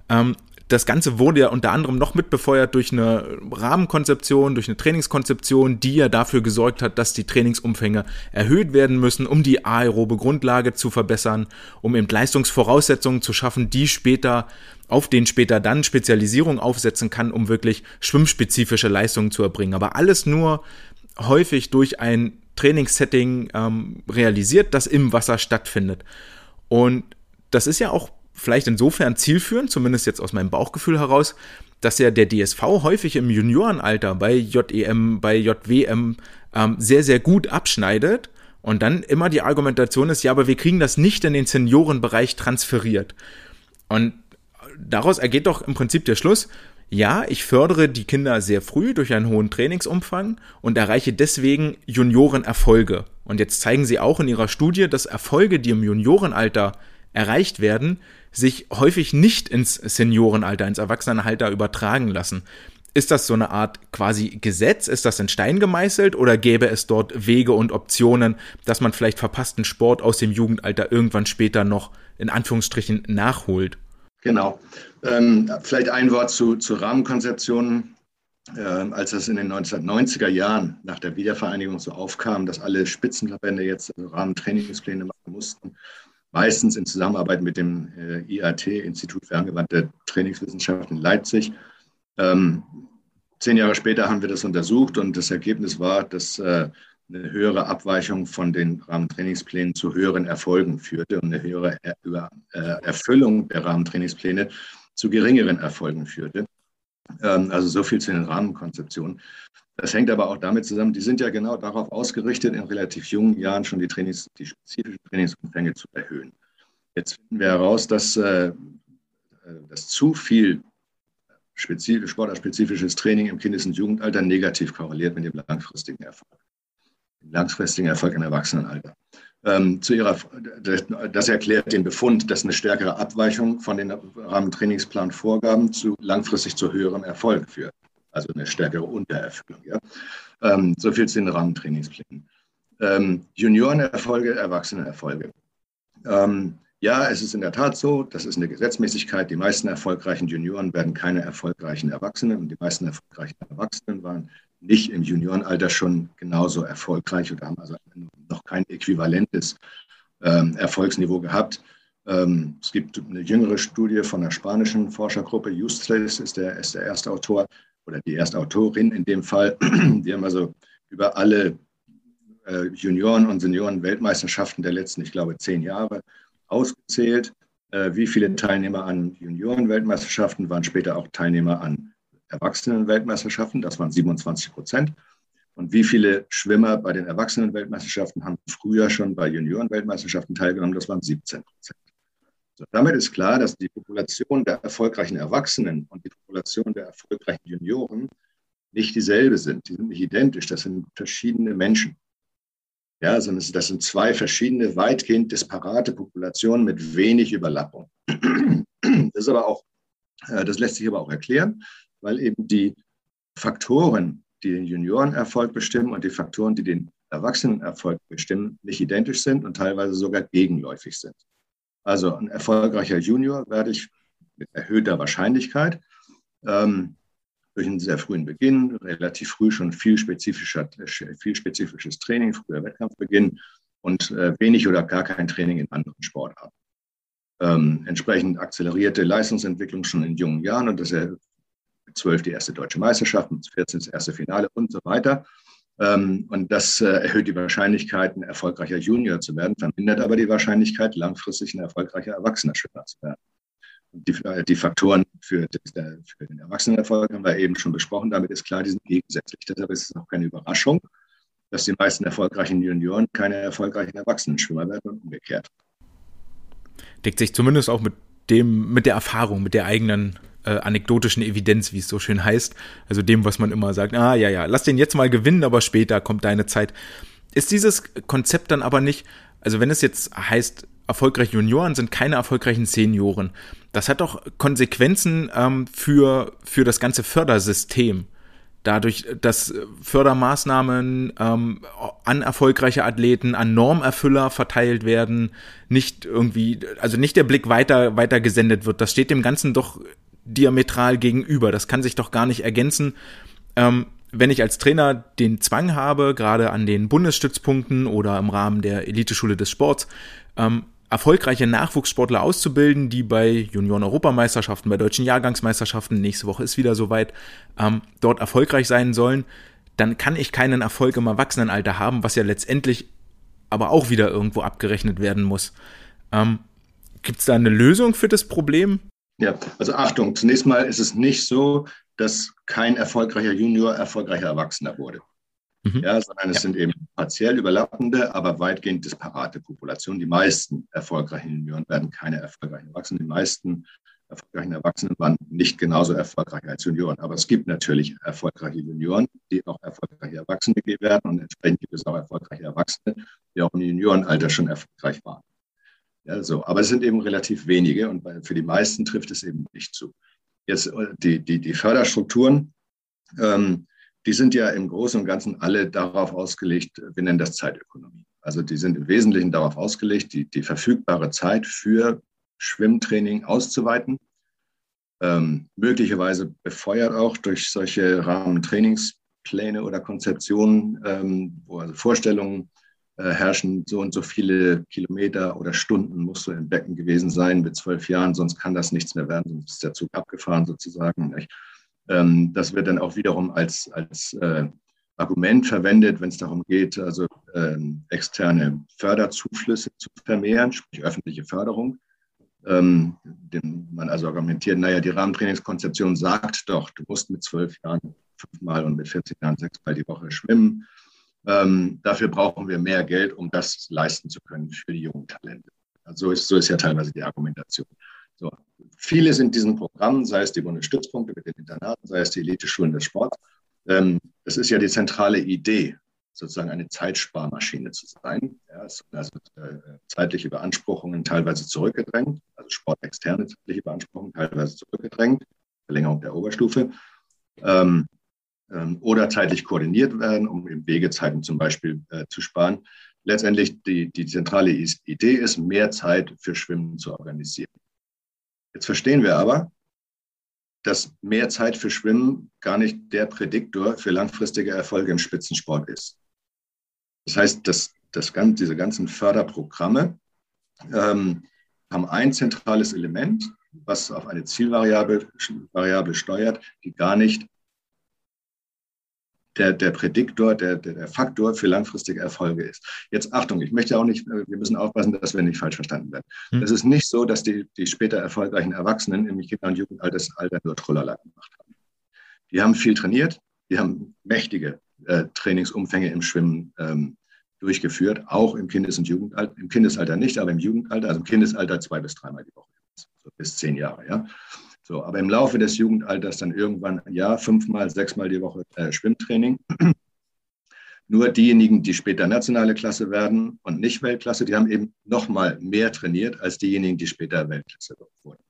Ähm, das Ganze wurde ja unter anderem noch mitbefeuert durch eine Rahmenkonzeption, durch eine Trainingskonzeption, die ja dafür gesorgt hat, dass die Trainingsumfänge erhöht werden müssen, um die aerobe Grundlage zu verbessern, um eben Leistungsvoraussetzungen zu schaffen, die später auf den später dann Spezialisierung aufsetzen kann, um wirklich schwimmspezifische Leistungen zu erbringen. Aber alles nur häufig durch ein Trainingssetting ähm, realisiert, das im Wasser stattfindet. Und das ist ja auch vielleicht insofern zielführend, zumindest jetzt aus meinem Bauchgefühl heraus, dass ja der DSV häufig im Juniorenalter bei JEM, bei JWM ähm, sehr, sehr gut abschneidet und dann immer die Argumentation ist, ja, aber wir kriegen das nicht in den Seniorenbereich transferiert. Und daraus ergeht doch im Prinzip der Schluss, ja, ich fördere die Kinder sehr früh durch einen hohen Trainingsumfang und erreiche deswegen Juniorenerfolge. Und jetzt zeigen sie auch in ihrer Studie, dass Erfolge, die im Juniorenalter erreicht werden, sich häufig nicht ins Seniorenalter, ins Erwachsenenalter übertragen lassen. Ist das so eine Art quasi Gesetz? Ist das in Stein gemeißelt oder gäbe es dort Wege und Optionen, dass man vielleicht verpassten Sport aus dem Jugendalter irgendwann später noch in Anführungsstrichen nachholt? Genau. Ähm, vielleicht ein Wort zu, zu Rahmenkonzeptionen. Ähm, als es in den 1990er Jahren nach der Wiedervereinigung so aufkam, dass alle Spitzenverbände jetzt Rahmentrainingspläne machen mussten, meistens in Zusammenarbeit mit dem äh, IAT, Institut für angewandte Trainingswissenschaft in Leipzig, ähm, zehn Jahre später haben wir das untersucht und das Ergebnis war, dass äh, eine höhere Abweichung von den Rahmentrainingsplänen zu höheren Erfolgen führte und eine höhere er äh, Erfüllung der Rahmentrainingspläne zu geringeren Erfolgen führte. Ähm, also so viel zu den Rahmenkonzeptionen. Das hängt aber auch damit zusammen, die sind ja genau darauf ausgerichtet, in relativ jungen Jahren schon die, Trainings, die spezifischen Trainingsumfänge zu erhöhen. Jetzt finden wir heraus, dass, äh, dass zu viel spezifisch, sportartspezifisches Training im Kindes- und Jugendalter negativ korreliert mit dem langfristigen Erfolg. Dem langfristigen Erfolg im Erwachsenenalter. Ähm, zu ihrer, das erklärt den Befund, dass eine stärkere Abweichung von den Rahmentrainingsplanvorgaben zu, langfristig zu höherem Erfolg führt. Also eine stärkere Untererfüllung. Ja? Ähm, so viel zu den Rahmentrainingsplänen. Ähm, Juniorenerfolge, Erwachsenenerfolge. Ähm, ja, es ist in der Tat so, das ist eine Gesetzmäßigkeit. Die meisten erfolgreichen Junioren werden keine erfolgreichen Erwachsenen und die meisten erfolgreichen Erwachsenen waren nicht im Juniorenalter schon genauso erfolgreich oder haben also noch kein äquivalentes ähm, Erfolgsniveau gehabt. Ähm, es gibt eine jüngere Studie von der spanischen Forschergruppe, Justres ist der, ist der erste Autor oder die erste Autorin in dem Fall. Die haben also über alle äh, Junioren- und Senioren-Weltmeisterschaften der letzten, ich glaube, zehn Jahre ausgezählt, äh, wie viele Teilnehmer an Junioren-Weltmeisterschaften waren später auch Teilnehmer an Erwachsenen-Weltmeisterschaften, das waren 27 Prozent. Und wie viele Schwimmer bei den Erwachsenen-Weltmeisterschaften haben früher schon bei Junioren-Weltmeisterschaften teilgenommen? Das waren 17 Prozent. Damit ist klar, dass die Population der erfolgreichen Erwachsenen und die Population der erfolgreichen Junioren nicht dieselbe sind. Die sind nicht identisch. Das sind verschiedene Menschen. Ja, sondern das sind zwei verschiedene, weitgehend disparate Populationen mit wenig Überlappung. Das aber auch, äh, das lässt sich aber auch erklären, weil eben die Faktoren, die den Juniorenerfolg bestimmen und die Faktoren, die den Erwachsenenerfolg bestimmen, nicht identisch sind und teilweise sogar gegenläufig sind. Also ein erfolgreicher Junior werde ich mit erhöhter Wahrscheinlichkeit ähm, durch einen sehr frühen Beginn, relativ früh schon viel, spezifischer, viel spezifisches Training, früher Wettkampfbeginn und äh, wenig oder gar kein Training in anderen Sportarten. Ähm, entsprechend akzelerierte Leistungsentwicklung schon in jungen Jahren und das mit zwölf die erste deutsche Meisterschaft, mit 14 das erste Finale und so weiter. Ähm, und das äh, erhöht die Wahrscheinlichkeit, ein erfolgreicher Junior zu werden, vermindert aber die Wahrscheinlichkeit, langfristig ein erfolgreicher Erwachsener Schwimmer zu werden. Die, äh, die Faktoren für, für, den Erwachsenenerfolg haben wir eben schon besprochen. Damit ist klar, die sind gegensätzlich. Deshalb ist es auch keine Überraschung, dass die meisten erfolgreichen Junioren keine erfolgreichen Erwachsenen-Schwimmer werden und umgekehrt. Deckt sich zumindest auch mit dem, mit der Erfahrung, mit der eigenen äh, anekdotischen Evidenz, wie es so schön heißt. Also dem, was man immer sagt, ah ja, ja, lass den jetzt mal gewinnen, aber später kommt deine Zeit. Ist dieses Konzept dann aber nicht, also wenn es jetzt heißt, erfolgreiche Junioren sind keine erfolgreichen Senioren. Das hat doch Konsequenzen ähm, für, für das ganze Fördersystem. Dadurch, dass Fördermaßnahmen ähm, an erfolgreiche Athleten, an Normerfüller verteilt werden, nicht irgendwie, also nicht der Blick weiter, weiter gesendet wird. Das steht dem Ganzen doch diametral gegenüber. Das kann sich doch gar nicht ergänzen. Ähm, wenn ich als Trainer den Zwang habe, gerade an den Bundesstützpunkten oder im Rahmen der Eliteschule des Sports, ähm, erfolgreiche Nachwuchssportler auszubilden, die bei Junioren-Europameisterschaften, bei deutschen Jahrgangsmeisterschaften, nächste Woche ist wieder soweit, ähm, dort erfolgreich sein sollen, dann kann ich keinen Erfolg im Erwachsenenalter haben, was ja letztendlich aber auch wieder irgendwo abgerechnet werden muss. Ähm, Gibt es da eine Lösung für das Problem? Ja, also Achtung, zunächst mal ist es nicht so, dass kein erfolgreicher Junior erfolgreicher Erwachsener wurde. Mhm. Ja, sondern es ja. sind eben partiell überlappende, aber weitgehend disparate Populationen. Die meisten erfolgreichen Junioren werden keine erfolgreichen Erwachsenen. Die meisten erfolgreichen Erwachsenen waren nicht genauso erfolgreich als Junioren. Aber es gibt natürlich erfolgreiche Junioren, die auch erfolgreiche Erwachsene werden. Und entsprechend gibt es auch erfolgreiche Erwachsene, die auch im Juniorenalter schon erfolgreich waren. Ja, so. Aber es sind eben relativ wenige und für die meisten trifft es eben nicht zu. Jetzt äh, die, die, die Förderstrukturen, ähm, die sind ja im Großen und Ganzen alle darauf ausgelegt, wir nennen das Zeitökonomie. Also die sind im Wesentlichen darauf ausgelegt, die, die verfügbare Zeit für Schwimmtraining auszuweiten. Ähm, möglicherweise befeuert auch durch solche Rahmentrainingspläne oder Konzeptionen, ähm, wo also Vorstellungen herrschen, so und so viele Kilometer oder Stunden musst du im Becken gewesen sein mit zwölf Jahren, sonst kann das nichts mehr werden, sonst ist der Zug abgefahren sozusagen. Ähm, das wird dann auch wiederum als, als äh, Argument verwendet, wenn es darum geht, also ähm, externe Förderzuflüsse zu vermehren, sprich öffentliche Förderung. Ähm, dem man also argumentiert, naja, die Rahmentrainingskonzeption sagt doch, du musst mit zwölf Jahren fünfmal und mit 14 Jahren sechsmal die Woche schwimmen. Ähm, dafür brauchen wir mehr Geld, um das leisten zu können für die jungen Talente. Also so ist, so ist ja teilweise die Argumentation. So. Vieles in diesem Programm, sei es die Bundesstützpunkte mit den Internaten, sei es die Elite-Schulen des Sports, ähm, das ist ja die zentrale Idee, sozusagen eine Zeitsparmaschine zu sein. Ja, also äh, zeitliche Beanspruchungen teilweise zurückgedrängt, also sportexterne zeitliche Beanspruchungen teilweise zurückgedrängt, Verlängerung der Oberstufe. Ähm, oder zeitlich koordiniert werden, um eben Wegezeiten zum Beispiel äh, zu sparen. Letztendlich die, die zentrale Idee ist, mehr Zeit für Schwimmen zu organisieren. Jetzt verstehen wir aber, dass mehr Zeit für Schwimmen gar nicht der Prädiktor für langfristige Erfolge im Spitzensport ist. Das heißt, dass das, diese ganzen Förderprogramme ähm, haben ein zentrales Element, was auf eine Zielvariable Variable steuert, die gar nicht der, der Prädiktor, der, der, der Faktor für langfristige Erfolge ist. Jetzt Achtung, ich möchte auch nicht, äh, wir müssen aufpassen, dass wir nicht falsch verstanden werden. Hm. Es ist nicht so, dass die, die später erfolgreichen Erwachsenen im Kinder- und Jugendalter nur Trullala gemacht haben. Die haben viel trainiert, die haben mächtige äh, Trainingsumfänge im Schwimmen ähm, durchgeführt, auch im Kindes- und Jugendalter, im Kindesalter nicht, aber im Jugendalter, also im Kindesalter zwei bis dreimal die Woche, so bis zehn Jahre, ja. So, aber im Laufe des Jugendalters dann irgendwann, ja, fünfmal, sechsmal die Woche äh, Schwimmtraining. Nur diejenigen, die später nationale Klasse werden und nicht Weltklasse, die haben eben noch mal mehr trainiert als diejenigen, die später Weltklasse wurden.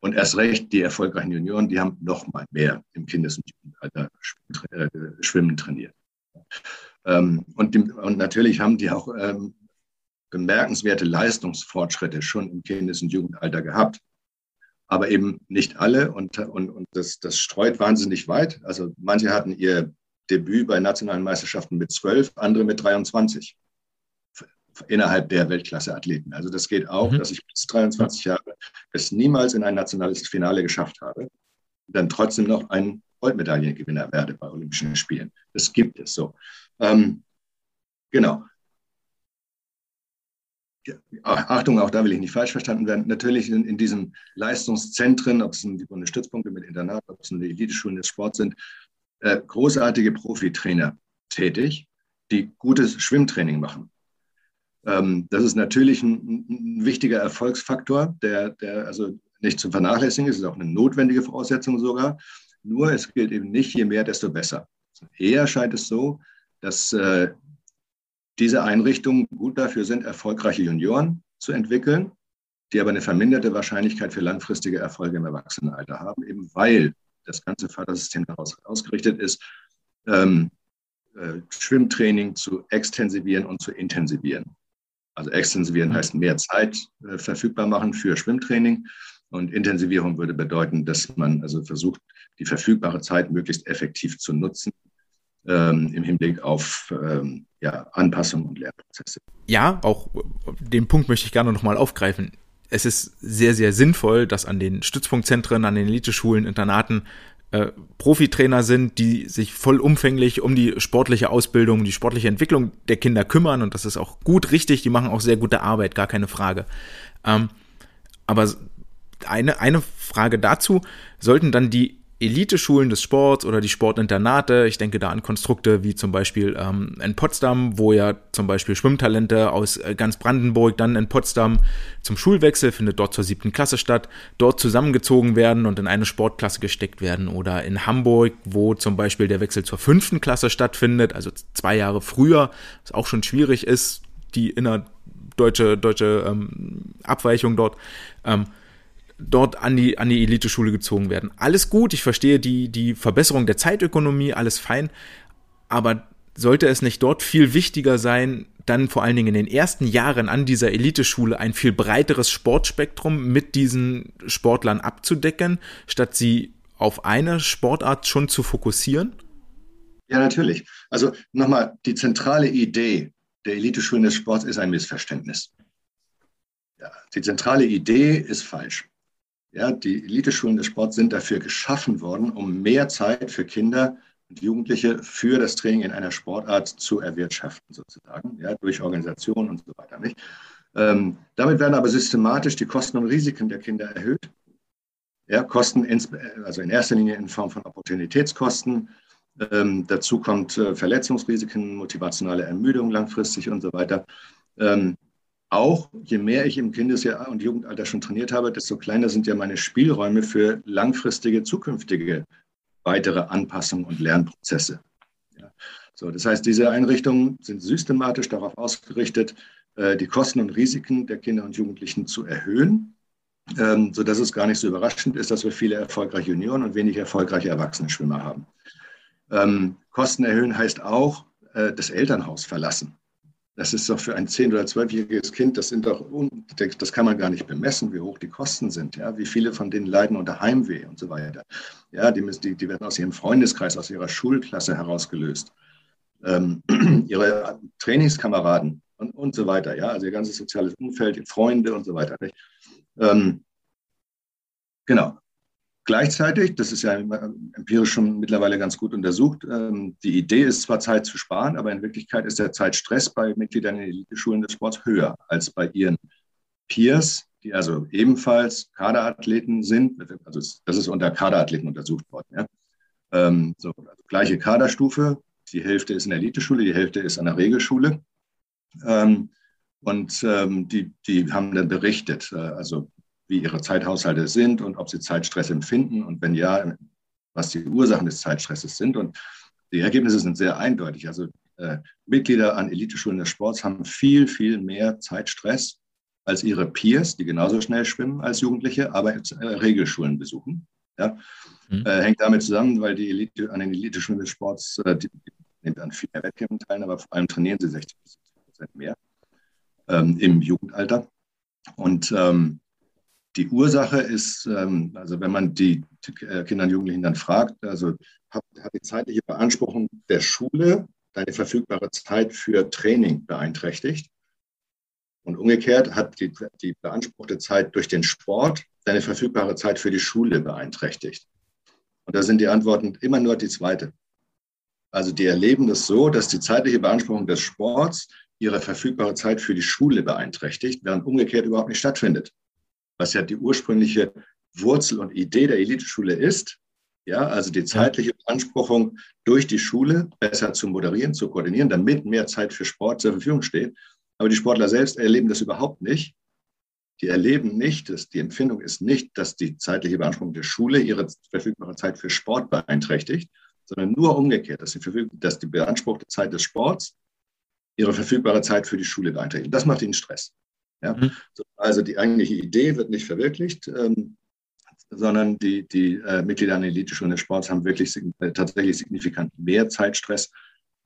Und erst recht die erfolgreichen Junioren, die haben noch mal mehr im Kindes- und Jugendalter äh, Schwimmen trainiert. Ähm, und, und, natürlich haben die auch ähm, bemerkenswerte Leistungsfortschritte schon im Kindes- und Jugendalter gehabt aber eben nicht alle und, und, und das, das streut wahnsinnig weit. Also manche hatten ihr Debüt bei nationalen Meisterschaften mit zwölf, andere mit 23 innerhalb der Weltklasse-Athleten. Also das geht auch, mhm. dass ich bis 23 Jahre es niemals in ein nationales Finale geschafft habe dann trotzdem noch ein Goldmedaillengewinner werde bei Olympischen Spielen. Das gibt es so. Ähm, genau. Achtung, auch da will ich nicht falsch verstanden werden. Natürlich in, in diesen Leistungszentren, ob es die Bundesstützpunkte mit Internat, ob es die Eliteschulen des Sports sind, äh, großartige Profitrainer tätig, die gutes Schwimmtraining machen. Ähm, das ist natürlich ein, ein, wichtiger Erfolgsfaktor, der, der also nicht zu vernachlässigen ist. Ist auch eine notwendige Voraussetzung sogar. Nur es gilt eben nicht, je mehr, desto besser. Eher scheint es so, dass äh, diese Einrichtungen gut dafür sind, erfolgreiche Junioren zu entwickeln, die aber eine verminderte Wahrscheinlichkeit für langfristige Erfolge im Erwachsenenalter haben, eben weil das ganze Fördersystem daraus ausgerichtet ist, ähm, äh, Schwimmtraining zu extensivieren und zu intensivieren. Also extensivieren heißt mehr Zeit äh, verfügbar machen für Schwimmtraining und Intensivierung würde bedeuten, dass man also versucht, die verfügbare Zeit möglichst effektiv zu nutzen ähm, im Hinblick auf ähm, ja, Anpassung und Lernprozesse. Ja, auch den Punkt möchte ich gerne nochmal aufgreifen. Es ist sehr, sehr sinnvoll, dass an den Stützpunktzentren, an den Eliteschulen, Internaten äh, Profitrainer sind, die sich vollumfänglich um die sportliche Ausbildung, die sportliche Entwicklung der Kinder kümmern und das ist auch gut, richtig, die machen auch sehr gute Arbeit, gar keine Frage. Ähm, aber eine, eine Frage dazu, sollten dann die Elite-Schulen des Sports oder die Sportinternate. Ich denke da an Konstrukte wie zum Beispiel ähm, in Potsdam, wo ja zum Beispiel Schwimmtalente aus äh, ganz Brandenburg dann in Potsdam zum Schulwechsel findet dort zur siebten Klasse statt, dort zusammengezogen werden und in eine Sportklasse gesteckt werden. Oder in Hamburg, wo zum Beispiel der Wechsel zur fünften Klasse stattfindet, also zwei Jahre früher, was auch schon schwierig ist, die inner deutsche, deutsche ähm, Abweichung dort, ähm, dort an die, an die Eliteschule gezogen werden. Alles gut, ich verstehe die, die Verbesserung der Zeitökonomie, alles fein, aber sollte es nicht dort viel wichtiger sein, dann vor allen Dingen in den ersten Jahren an dieser Eliteschule ein viel breiteres Sportspektrum mit diesen Sportlern abzudecken, statt sie auf eine Sportart schon zu fokussieren? Ja, natürlich. Also nochmal, die zentrale Idee der Eliteschulen des Sports ist ein Missverständnis. Ja, die zentrale Idee ist falsch. Ja, die Eliteschulen des Sports sind dafür geschaffen worden, um mehr Zeit für Kinder und Jugendliche für das Training in einer Sportart zu erwirtschaften, sozusagen, ja, durch Organisation und so weiter. Nicht? Ähm, damit werden aber systematisch die Kosten und Risiken der Kinder erhöht. Ja, Kosten, ins, also in erster Linie in Form von Opportunitätskosten. Ähm, dazu kommt äh, Verletzungsrisiken, motivationale Ermüdung langfristig und so weiter. Ähm, auch je mehr ich im Kindesjahr und Jugendalter schon trainiert habe, desto kleiner sind ja meine Spielräume für langfristige zukünftige weitere Anpassungen und Lernprozesse. Ja. So, das heißt, diese Einrichtungen sind systematisch darauf ausgerichtet, äh, die Kosten und Risiken der Kinder und Jugendlichen zu erhöhen, ähm, sodass es gar nicht so überraschend ist, dass wir viele erfolgreiche Junioren und wenig erfolgreiche Erwachsene-Schwimmer haben. Ähm, Kosten erhöhen heißt auch äh, das Elternhaus verlassen. Das ist doch für ein 10- oder 12-jähriges Kind, das sind doch, das kann man gar nicht bemessen, wie hoch die Kosten sind, ja, wie viele von denen leiden unter Heimweh und so weiter. Ja, die, die, die werden aus ihrem Freundeskreis, aus ihrer Schulklasse herausgelöst. Ähm, ihre Trainingskameraden und, und so weiter, ja, also ihr ganzes soziales Umfeld, Freunde und so weiter. Ähm, genau. Gleichzeitig, das ist ja empirisch schon mittlerweile ganz gut untersucht, ähm, die Idee ist zwar Zeit zu sparen, aber in Wirklichkeit ist der Zeitstress bei Mitgliedern in Elite-Schulen des Sports höher als bei ihren Peers, die also ebenfalls Kaderathleten sind. Also das ist unter Kaderathleten untersucht worden. Ja. Ähm, so, also gleiche Kaderstufe, die Hälfte ist in der Eliteschule, die Hälfte ist an der Regelschule. Ähm, und die, die haben dann berichtet, äh, also wie ihre Zeithaushalte sind und ob sie Zeitstress empfinden und wenn ja, was die Ursachen des Zeitstresses sind. Und die Ergebnisse sind sehr eindeutig. Also äh, Mitglieder an Eliteschulen des Sports haben viel, viel mehr Zeitstress als ihre Peers, die genauso schnell schwimmen als Jugendliche, aber äh, Regelschulen besuchen. Ja? Mhm. Äh, hängt damit zusammen, weil die Elite an den Eliteschulen des Sports äh, die, die nehmen an viel mehr Wettkämpfen teil, aber vor allem trainieren sie 60 bis 70 Prozent mehr ähm, im Jugendalter. Und ähm, die Ursache ist, ähm, also wenn man die äh, Kinder und Jugendlichen dann fragt, also hat, hat die zeitliche Beanspruchung der Schule deine verfügbare Zeit für Training beeinträchtigt? Und umgekehrt hat die, die beanspruchte Zeit durch den Sport deine verfügbare Zeit für die Schule beeinträchtigt. Und da sind die Antworten immer nur die zweite. Also die erleben das so, dass die zeitliche Beanspruchung des Sports ihre verfügbare Zeit für die Schule beeinträchtigt, während umgekehrt überhaupt nicht stattfindet was ja die ursprüngliche Wurzel und Idee der Eliteschule ist. Ja, also die zeitliche Beanspruchung durch die Schule besser zu moderieren, zu koordinieren, damit mehr Zeit für Sport zur Verfügung steht. Aber die Sportler selbst erleben das überhaupt nicht. Die erleben nicht, dass die Empfindung ist nicht, dass die zeitliche Beanspruchung der Schule ihre verfügbare Zeit für Sport beeinträchtigt, sondern nur umgekehrt, dass die, dass die beanspruchte Zeit des Sports ihre verfügbare Zeit für die Schule beeinträchtigt. Das macht ihnen Stress. Ja? Mhm. Also die eigentliche Idee wird nicht verwirklicht, ähm, sondern die, die äh, Mitglieder an der Elite-Schulen des Sports haben wirklich äh, tatsächlich signifikant mehr Zeitstress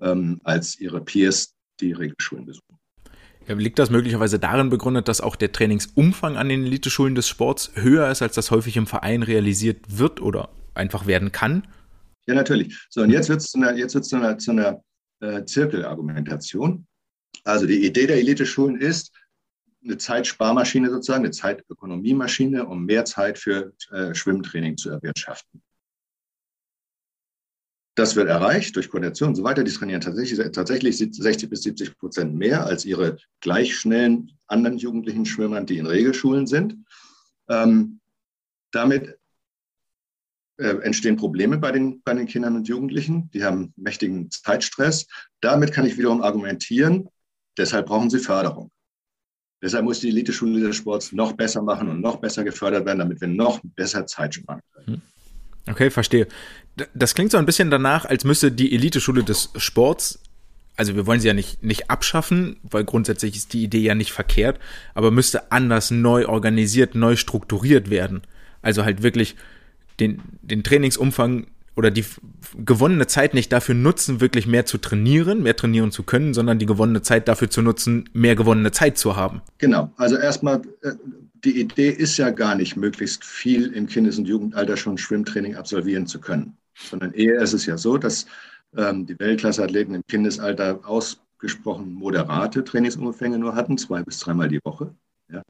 ähm, als ihre Peers, die Regelschulen besuchen. Ja, liegt das möglicherweise darin begründet, dass auch der Trainingsumfang an den Eliteschulen des Sports höher ist, als das häufig im Verein realisiert wird oder einfach werden kann? Ja, natürlich. So, und jetzt wird es zu einer, jetzt zu einer, zu einer äh, Zirkelargumentation. Also die Idee der Eliteschulen ist, eine Zeitsparmaschine sozusagen, eine Zeitökonomiemaschine, um mehr Zeit für äh, Schwimmtraining zu erwirtschaften. Das wird erreicht durch Koordination und so weiter. Die trainieren tatsächlich, tatsächlich 60 bis 70 Prozent mehr als ihre gleich schnellen anderen jugendlichen Schwimmern, die in Regelschulen sind. Ähm, damit äh, entstehen Probleme bei den, bei den Kindern und Jugendlichen. Die haben mächtigen Zeitstress. Damit kann ich wiederum argumentieren, deshalb brauchen sie Förderung. Deshalb muss die Eliteschule des Sports noch besser machen und noch besser gefördert werden, damit wir noch besser Zeit sparen können. Hm. Okay, verstehe. Das klingt so ein bisschen danach, als müsste die Eliteschule des Sports also wir wollen sie ja nicht, nicht abschaffen, weil grundsätzlich ist die Idee ja nicht verkehrt, aber müsste anders neu organisiert, neu strukturiert werden. Also halt wirklich den, den Trainingsumfang oder die gewonnene Zeit nicht dafür nutzen, wirklich mehr zu trainieren, mehr trainieren zu können, sondern die gewonnene Zeit dafür zu nutzen, mehr gewonnene Zeit zu haben. Genau. Also erstmal, äh, die Idee ist ja gar nicht, möglichst viel im Kindes- und Jugendalter schon Schwimmtraining absolvieren zu können, sondern eher ist es ja so, dass ähm, die Weltklasseathleten im Kindesalter ausgesprochen moderate Trainingsumfänge nur hatten, zwei bis dreimal die Woche. Ja.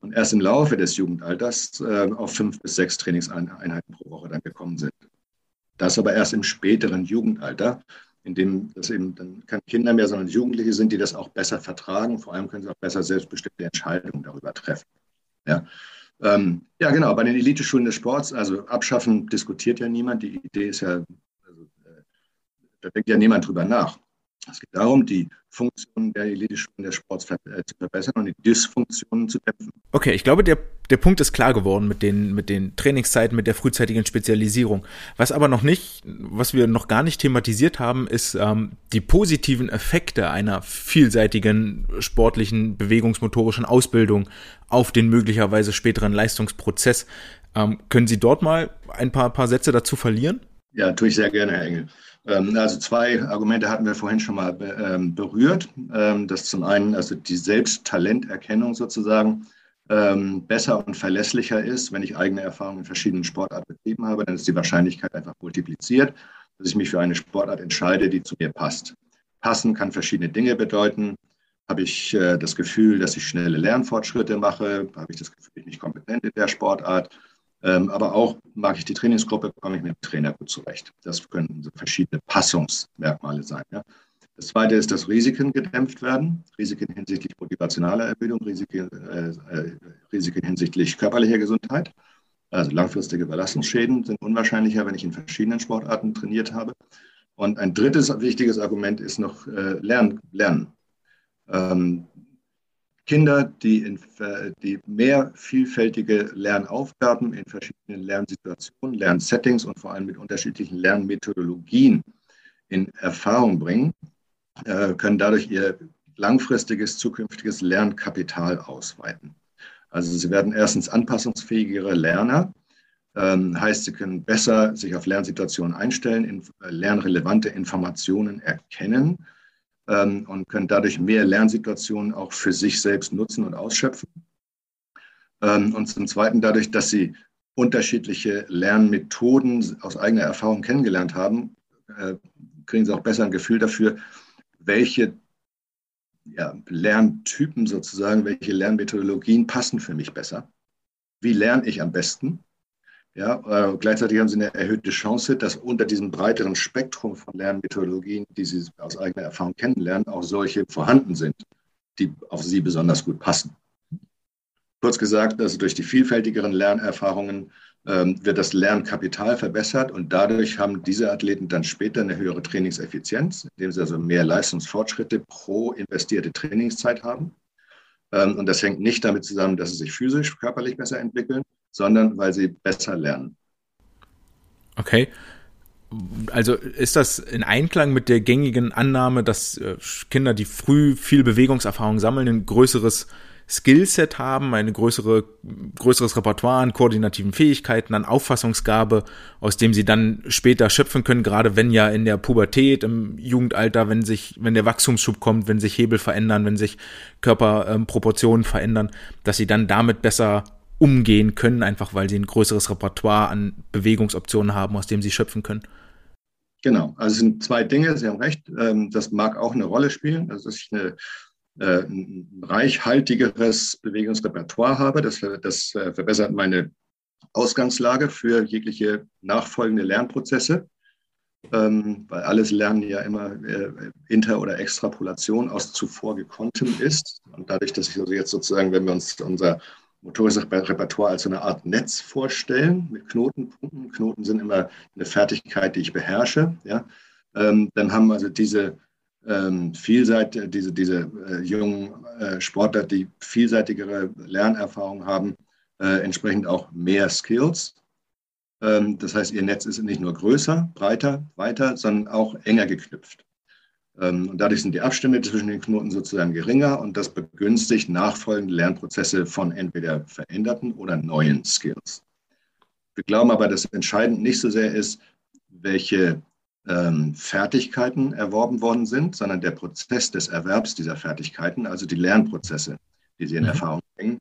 Und erst im Laufe des Jugendalters äh, auf fünf bis sechs Trainingseinheiten pro Woche dann gekommen sind. Das aber erst im späteren Jugendalter, in dem das eben dann keine Kinder mehr, sondern Jugendliche sind, die das auch besser vertragen. Vor allem können sie auch besser selbstbestimmte Entscheidungen darüber treffen. Ja, ähm, ja genau, bei den Eliteschulen des Sports, also abschaffen diskutiert ja niemand. Die Idee ist ja da denkt ja niemand drüber nach. Es geht darum, die Funktionen der Elite-Schulen des Sports äh, zu verbessern und die Dysfunktionen zu dämpfen. Okay, ich glaube, der, der Punkt ist klar geworden mit den, mit den Trainingszeiten, mit der frühzeitigen Spezialisierung. Was aber noch nicht, was wir noch gar nicht thematisiert haben, ist ähm, die positiven Effekte einer vielseitigen sportlichen, bewegungsmotorischen Ausbildung auf den möglicherweise späteren Leistungsprozess. Ähm, können Sie dort mal ein paar, paar Sätze dazu verlieren? Ja, tue ich sehr gerne, Herr Engel. Ähm, also zwei Argumente hatten wir vorhin schon mal ähm, berührt. Ähm, das zum einen, also die Selbsttalenterkennung sozusagen besser und verlässlicher ist, wenn ich eigene Erfahrungen in verschiedenen Sportarten betrieben habe, dann ist die Wahrscheinlichkeit einfach multipliziert, dass ich mich für eine Sportart entscheide, die zu mir passt. Passen kann verschiedene Dinge bedeuten. Habe ich äh, das Gefühl, dass ich schnelle Lernfortschritte mache? Habe ich das Gefühl, ich bin kompetent in der Sportart? Ähm, aber auch mag ich die Trainingsgruppe, komme ich mit dem Trainer gut zurecht. Das können verschiedene Passungsmerkmale sein. Ja. Das zweite ist, dass Risiken gedämpft werden. Risiken hinsichtlich motivationaler Erbildung, Risiken, äh, äh, Risiken hinsichtlich körperlicher Gesundheit. Also langfristige Belastungsschäden sind unwahrscheinlicher, wenn ich in verschiedenen Sportarten trainiert habe. Und ein drittes wichtiges Argument ist noch äh, Lernen. Lernen. Ähm, Kinder, die, in, die mehr vielfältige Lernaufgaben in verschiedenen Lernsituationen, Lernsettings und vor allem mit unterschiedlichen Lernmethodologien in Erfahrung bringen, äh, können dadurch ihr langfristiges zukünftiges Lernkapital ausweiten. Also sie werden erstens anpassungsfähigere Lerner, ähm, heißt, sie können besser sich auf Lernsituationen einstellen, äh, lernrelevante Informationen erkennen ähm, und können dadurch mehr Lernsituationen auch für sich selbst nutzen und ausschöpfen. Ähm, und zum Zweiten dadurch, dass sie unterschiedliche Lernmethoden aus eigener Erfahrung kennengelernt haben, äh, kriegen sie auch besser ein Gefühl dafür, welche ja, Lerntypen sozusagen, welche Lernmethodologien passen für mich besser. Wie lerne ich am besten? Ja, äh, gleichzeitig haben sie eine erhöhte Chance, dass unter diesem breiteren Spektrum von Lernmethodologien, die sie aus eigener Erfahrung kennenlernen, auch solche vorhanden sind, die auf sie besonders gut passen. Kurz gesagt, also durch die vielfältigeren Lernerfahrungen ähm, wird das Lernkapital verbessert und dadurch haben diese Athleten dann später eine höhere Trainingseffizienz, indem sie also mehr Leistungsfortschritte pro investierte Trainingszeit haben. Ähm, und das hängt nicht damit zusammen, dass sie sich physisch, körperlich besser entwickeln, sondern weil sie besser lernen. Okay. Also ist das in Einklang mit der gängigen Annahme, dass äh, Kinder, die früh viel Bewegungserfahrung sammeln, ein größeres Skillset haben, eine größere, größeres Repertoire an koordinativen Fähigkeiten, an Auffassungsgabe, aus dem sie dann später schöpfen können, gerade wenn ja in der Pubertät, im Jugendalter, wenn sich, wenn der Wachstumsschub kommt, wenn sich Hebel verändern, wenn sich Körperproportionen ähm, verändern, dass sie dann damit besser umgehen können, einfach weil sie ein größeres Repertoire an Bewegungsoptionen haben, aus dem sie schöpfen können. Genau, also es sind zwei Dinge, Sie haben recht, ähm, das mag auch eine Rolle spielen, also dass ich eine, äh, ein reichhaltigeres Bewegungsrepertoire habe, das, das äh, verbessert meine Ausgangslage für jegliche nachfolgende Lernprozesse, ähm, weil alles Lernen ja immer äh, Inter- oder Extrapolation aus zuvor gekonntem ist. Und dadurch, dass ich also jetzt sozusagen, wenn wir uns unser motorisches Repertoire als so eine Art Netz vorstellen mit Knotenpunkten. Knoten sind immer eine Fertigkeit, die ich beherrsche. Ja? Ähm, dann haben also diese ähm, vielseitige, diese, diese äh, jungen äh, Sportler, die vielseitigere Lernerfahrung haben, äh, entsprechend auch mehr Skills. Ähm, das heißt, ihr Netz ist nicht nur größer, breiter, weiter, sondern auch enger geknüpft. Ähm, und dadurch sind die Abstände zwischen den Knoten sozusagen geringer und das begünstigt nachfolgende Lernprozesse von entweder veränderten oder neuen Skills. Wir glauben aber, dass entscheidend nicht so sehr ist, welche ähm, Fertigkeiten erworben worden sind, sondern der Prozess des Erwerbs dieser Fertigkeiten, also die Lernprozesse, die sie in mhm. Erfahrung bringen,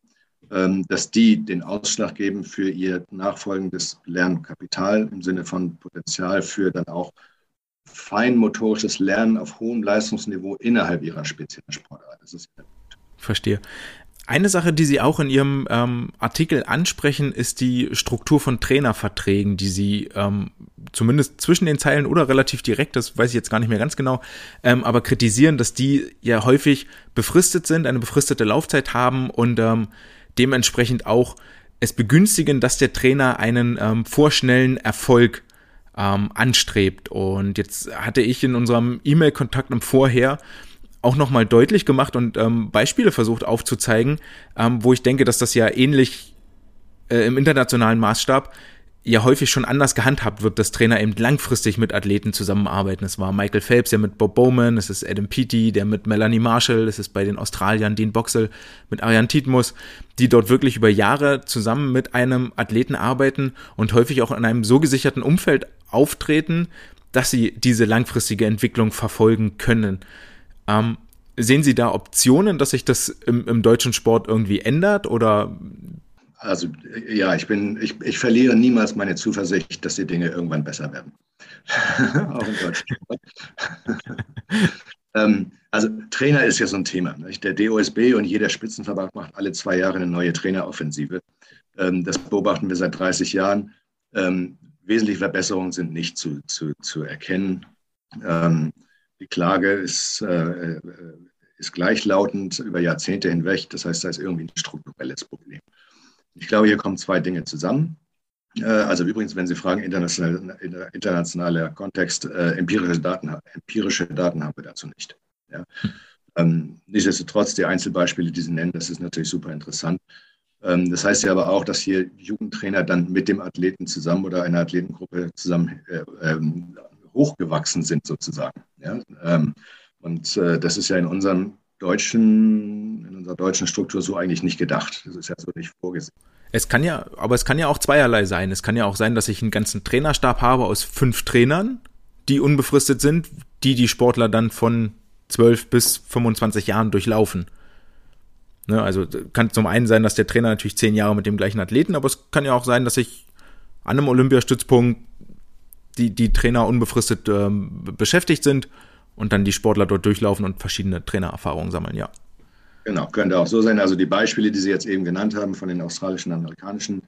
ähm, dass die den Ausschlag geben für ihr nachfolgendes Lernkapital im Sinne von Potenzial für dann auch feinmotorisches Lernen auf hohem Leistungsniveau innerhalb ihrer speziellen Sportart. Das ist Verstehe. Eine Sache, die Sie auch in Ihrem ähm, Artikel ansprechen, ist die Struktur von Trainerverträgen, die Sie ähm, zumindest zwischen den Zeilen oder relativ direkt, das weiß ich jetzt gar nicht mehr ganz genau, ähm, aber kritisieren, dass die ja häufig befristet sind, eine befristete Laufzeit haben und ähm, dementsprechend auch es begünstigen, dass der Trainer einen ähm, vorschnellen Erfolg ähm, anstrebt. Und jetzt hatte ich in unserem E-Mail-Kontakt im Vorher auch nochmal deutlich gemacht und ähm, Beispiele versucht aufzuzeigen, ähm, wo ich denke, dass das ja ähnlich äh, im internationalen Maßstab ja häufig schon anders gehandhabt wird, dass Trainer eben langfristig mit Athleten zusammenarbeiten. Es war Michael Phelps, der mit Bob Bowman, es ist Adam Peaty, der mit Melanie Marshall, es ist bei den Australiern Dean Boxel mit Ariane Titmus, die dort wirklich über Jahre zusammen mit einem Athleten arbeiten und häufig auch in einem so gesicherten Umfeld auftreten, dass sie diese langfristige Entwicklung verfolgen können. Ähm, sehen Sie da Optionen, dass sich das im, im deutschen Sport irgendwie ändert oder also ja, ich bin, ich, ich verliere niemals meine Zuversicht, dass die Dinge irgendwann besser werden. Auch in Deutschland. ähm, also Trainer ist ja so ein Thema. Nicht? Der DOSB und jeder Spitzenverband macht alle zwei Jahre eine neue Traineroffensive. Ähm, das beobachten wir seit 30 Jahren. Ähm, wesentliche Verbesserungen sind nicht zu, zu, zu erkennen. Ähm, die Klage ist, äh, äh ist gleichlautend über Jahrzehnte hinweg. Das heißt, da ist irgendwie ein strukturelles Problem. Ich glaube, hier kommen zwei Dinge zusammen. Äh, also übrigens, wenn Sie fragen, international, internationaler Kontext, äh, empirische, Daten, empirische Daten haben wir dazu nicht. Ja. Ähm, nichtsdestotrotz, die Einzelbeispiele, die Sie nennen, das ist natürlich super interessant. Ähm, das heißt ja aber auch, dass hier Jugendtrainer dann mit dem Athleten zusammen oder einer Athletengruppe zusammen äh, ähm, hochgewachsen sind sozusagen. Ähm, und äh, das ist ja in unserem deutschen, in unserer deutschen Struktur so eigentlich nicht gedacht. Das ist ja so nicht vorgesehen. Es kann ja, aber es kann ja auch zweierlei sein. Es kann ja auch sein, dass ich einen ganzen Trainerstab habe aus fünf Trainern, die unbefristet sind, die die Sportler dann von 12 bis 25 Jahren durchlaufen. Ne, also kann zum einen sein, dass der Trainer natürlich zehn Jahre mit dem gleichen Athleten, aber es kann ja auch sein, dass ich an einem Olympiastützpunkt die, die Trainer unbefristet ähm, beschäftigt sind und dann die Sportler dort durchlaufen und verschiedene Trainererfahrungen sammeln, ja. Genau, könnte auch so sein. Also die Beispiele, die Sie jetzt eben genannt haben von den australischen amerikanischen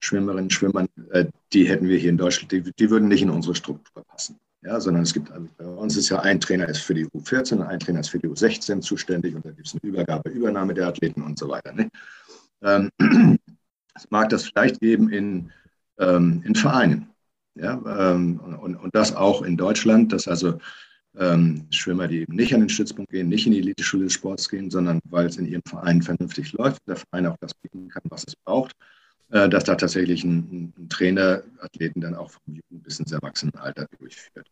Schwimmerinnen und Schwimmern, äh, die hätten wir hier in Deutschland, die, die, würden nicht in unsere Struktur passen. Ja, sondern es gibt, also bei uns ist ja ein Trainer ist für die U14 und ein Trainer ist für die U16 zuständig und da gibt es eine Übergabe, Übernahme der Athleten und so weiter. Ne? Ähm, es mag das vielleicht geben in, ähm, in Vereinen. Ja, ähm, und, und das auch in Deutschland, dass also ähm, Schwimmer, die eben nicht an den Stützpunkt gehen, nicht in die Elite-Schule des Sports gehen, sondern weil es in ihrem Verein vernünftig läuft, der Verein auch das bieten kann, was es braucht, dass da tatsächlich ein, ein, Trainer Athleten dann auch vom Jugend bis ins Erwachsenenalter durchführt.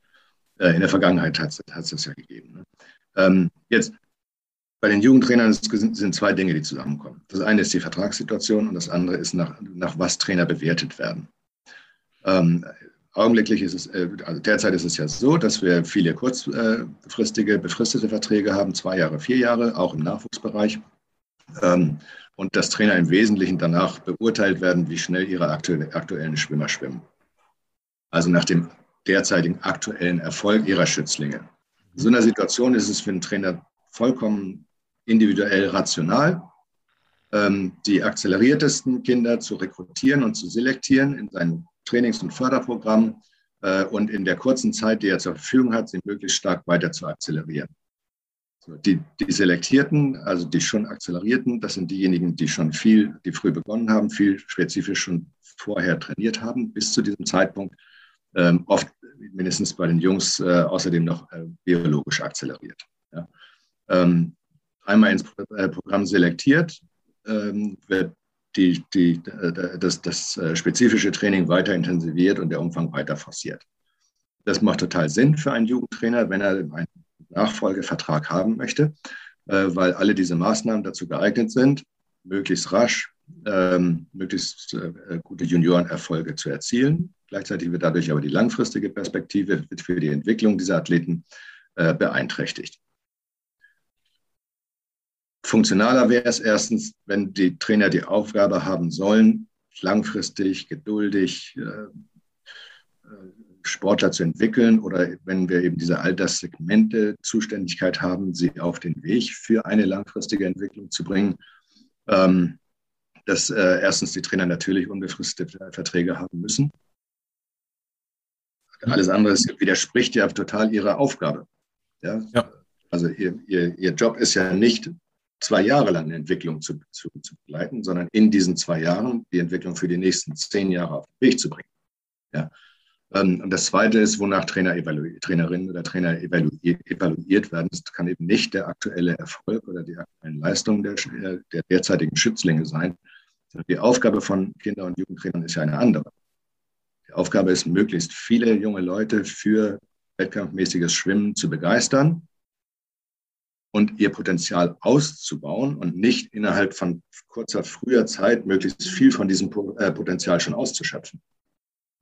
Äh, in der Vergangenheit hat es das ja gegeben. Ne? Ähm, jetzt, bei den Jugendtrainern sind zwei Dinge, die zusammenkommen. Das eine ist die Vertragssituation und das andere ist, nach, nach was Trainer bewertet werden. Ähm, Augenblicklich ist es, äh, also derzeit ist es ja so, dass wir viele kurzfristige, befristete Verträge haben, zwei Jahre, vier Jahre, auch im Nachwuchsbereich. Ähm, und dass Trainer im Wesentlichen danach beurteilt werden, wie schnell ihre aktuellen Schwimmer schwimmen. Also nach dem derzeitigen aktuellen Erfolg ihrer Schützlinge. In so einer Situation ist es für einen Trainer vollkommen individuell rational, ähm, die akzeleriertesten Kinder zu rekrutieren und zu selektieren in seinen Trainings- und Förderprogramm äh, und in der kurzen Zeit, die er zur Verfügung hat, sie möglichst stark weiter zu akzelerieren. Die, die Selektierten, also die schon Akzelerierten, das sind diejenigen, die schon viel, die früh begonnen haben, viel spezifisch schon vorher trainiert haben, bis zu diesem Zeitpunkt, ähm, oft mindestens bei den Jungs äh, außerdem noch äh, biologisch akzeleriert. Ja. Ähm, einmal ins äh, Programm selektiert, ähm, wird die, die, das, das äh, spezifische Training weiter intensiviert und der Umfang weiter forciert. Das macht total Sinn für einen Jugendtrainer, wenn er ein Nachfolgevertrag haben möchte, äh, weil alle diese Maßnahmen dazu geeignet sind, möglichst rasch ähm, möglichst äh, gute Juniorenerfolge zu erzielen. Gleichzeitig wird dadurch aber die langfristige Perspektive für die Entwicklung dieser Athleten äh, beeinträchtigt. Funktionaler wäre es erstens, wenn die Trainer die Aufgabe haben sollen, langfristig, geduldig äh, äh, Sportler zu entwickeln oder wenn wir eben diese Alterssegmente Zuständigkeit haben, sie auf den Weg für eine langfristige Entwicklung zu bringen. Ähm, dass äh, erstens die Trainer natürlich unbefristete Verträge haben müssen. Alles andere widerspricht ja total ihrer Aufgabe. Ja? ja. Also ihr, ihr, ihr Job ist ja nicht, zwei Jahre lang eine Entwicklung zu, zu, zu begleiten, sondern in diesen zwei Jahren die Entwicklung für die nächsten zehn Jahre auf den Weg zu bringen. Ja. Ähm, und das Zweite ist, wonach Trainer Trainerinnen oder Trainer evaluiert werden. Das kann eben nicht der aktuelle Erfolg oder die aktuellen Leistungen der, der derzeitigen Schützlinge sein. Die Aufgabe von Kinder- und Jugendtrainern ist ja eine andere. Die Aufgabe ist, möglichst viele junge Leute für wettkampfmäßiges Schwimmen zu begeistern und ihr Potenzial auszubauen und nicht innerhalb von kurzer, früher Zeit möglichst viel von diesem äh, Potenzial schon auszuschöpfen.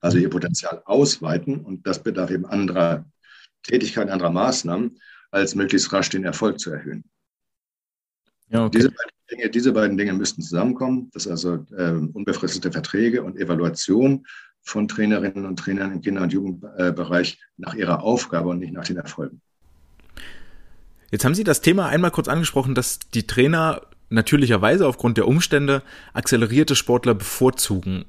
Also ihr Potenzial ausweiten und das bedarf eben anderer Tätigkeiten, anderer Maßnahmen, als möglichst rasch den Erfolg zu erhöhen. Ja, okay. diese, beiden Dinge, diese, beiden Dinge, müssten zusammenkommen. Das ist also äh, unbefristete Verträge und Evaluation von Trainerinnen und Trainern im Kinder- und Jugendbereich nach ihrer Aufgabe und nicht nach den Erfolgen. Jetzt haben Sie das Thema einmal kurz angesprochen, dass die Trainer natürlicherweise aufgrund der Umstände akzelerierte Sportler bevorzugen.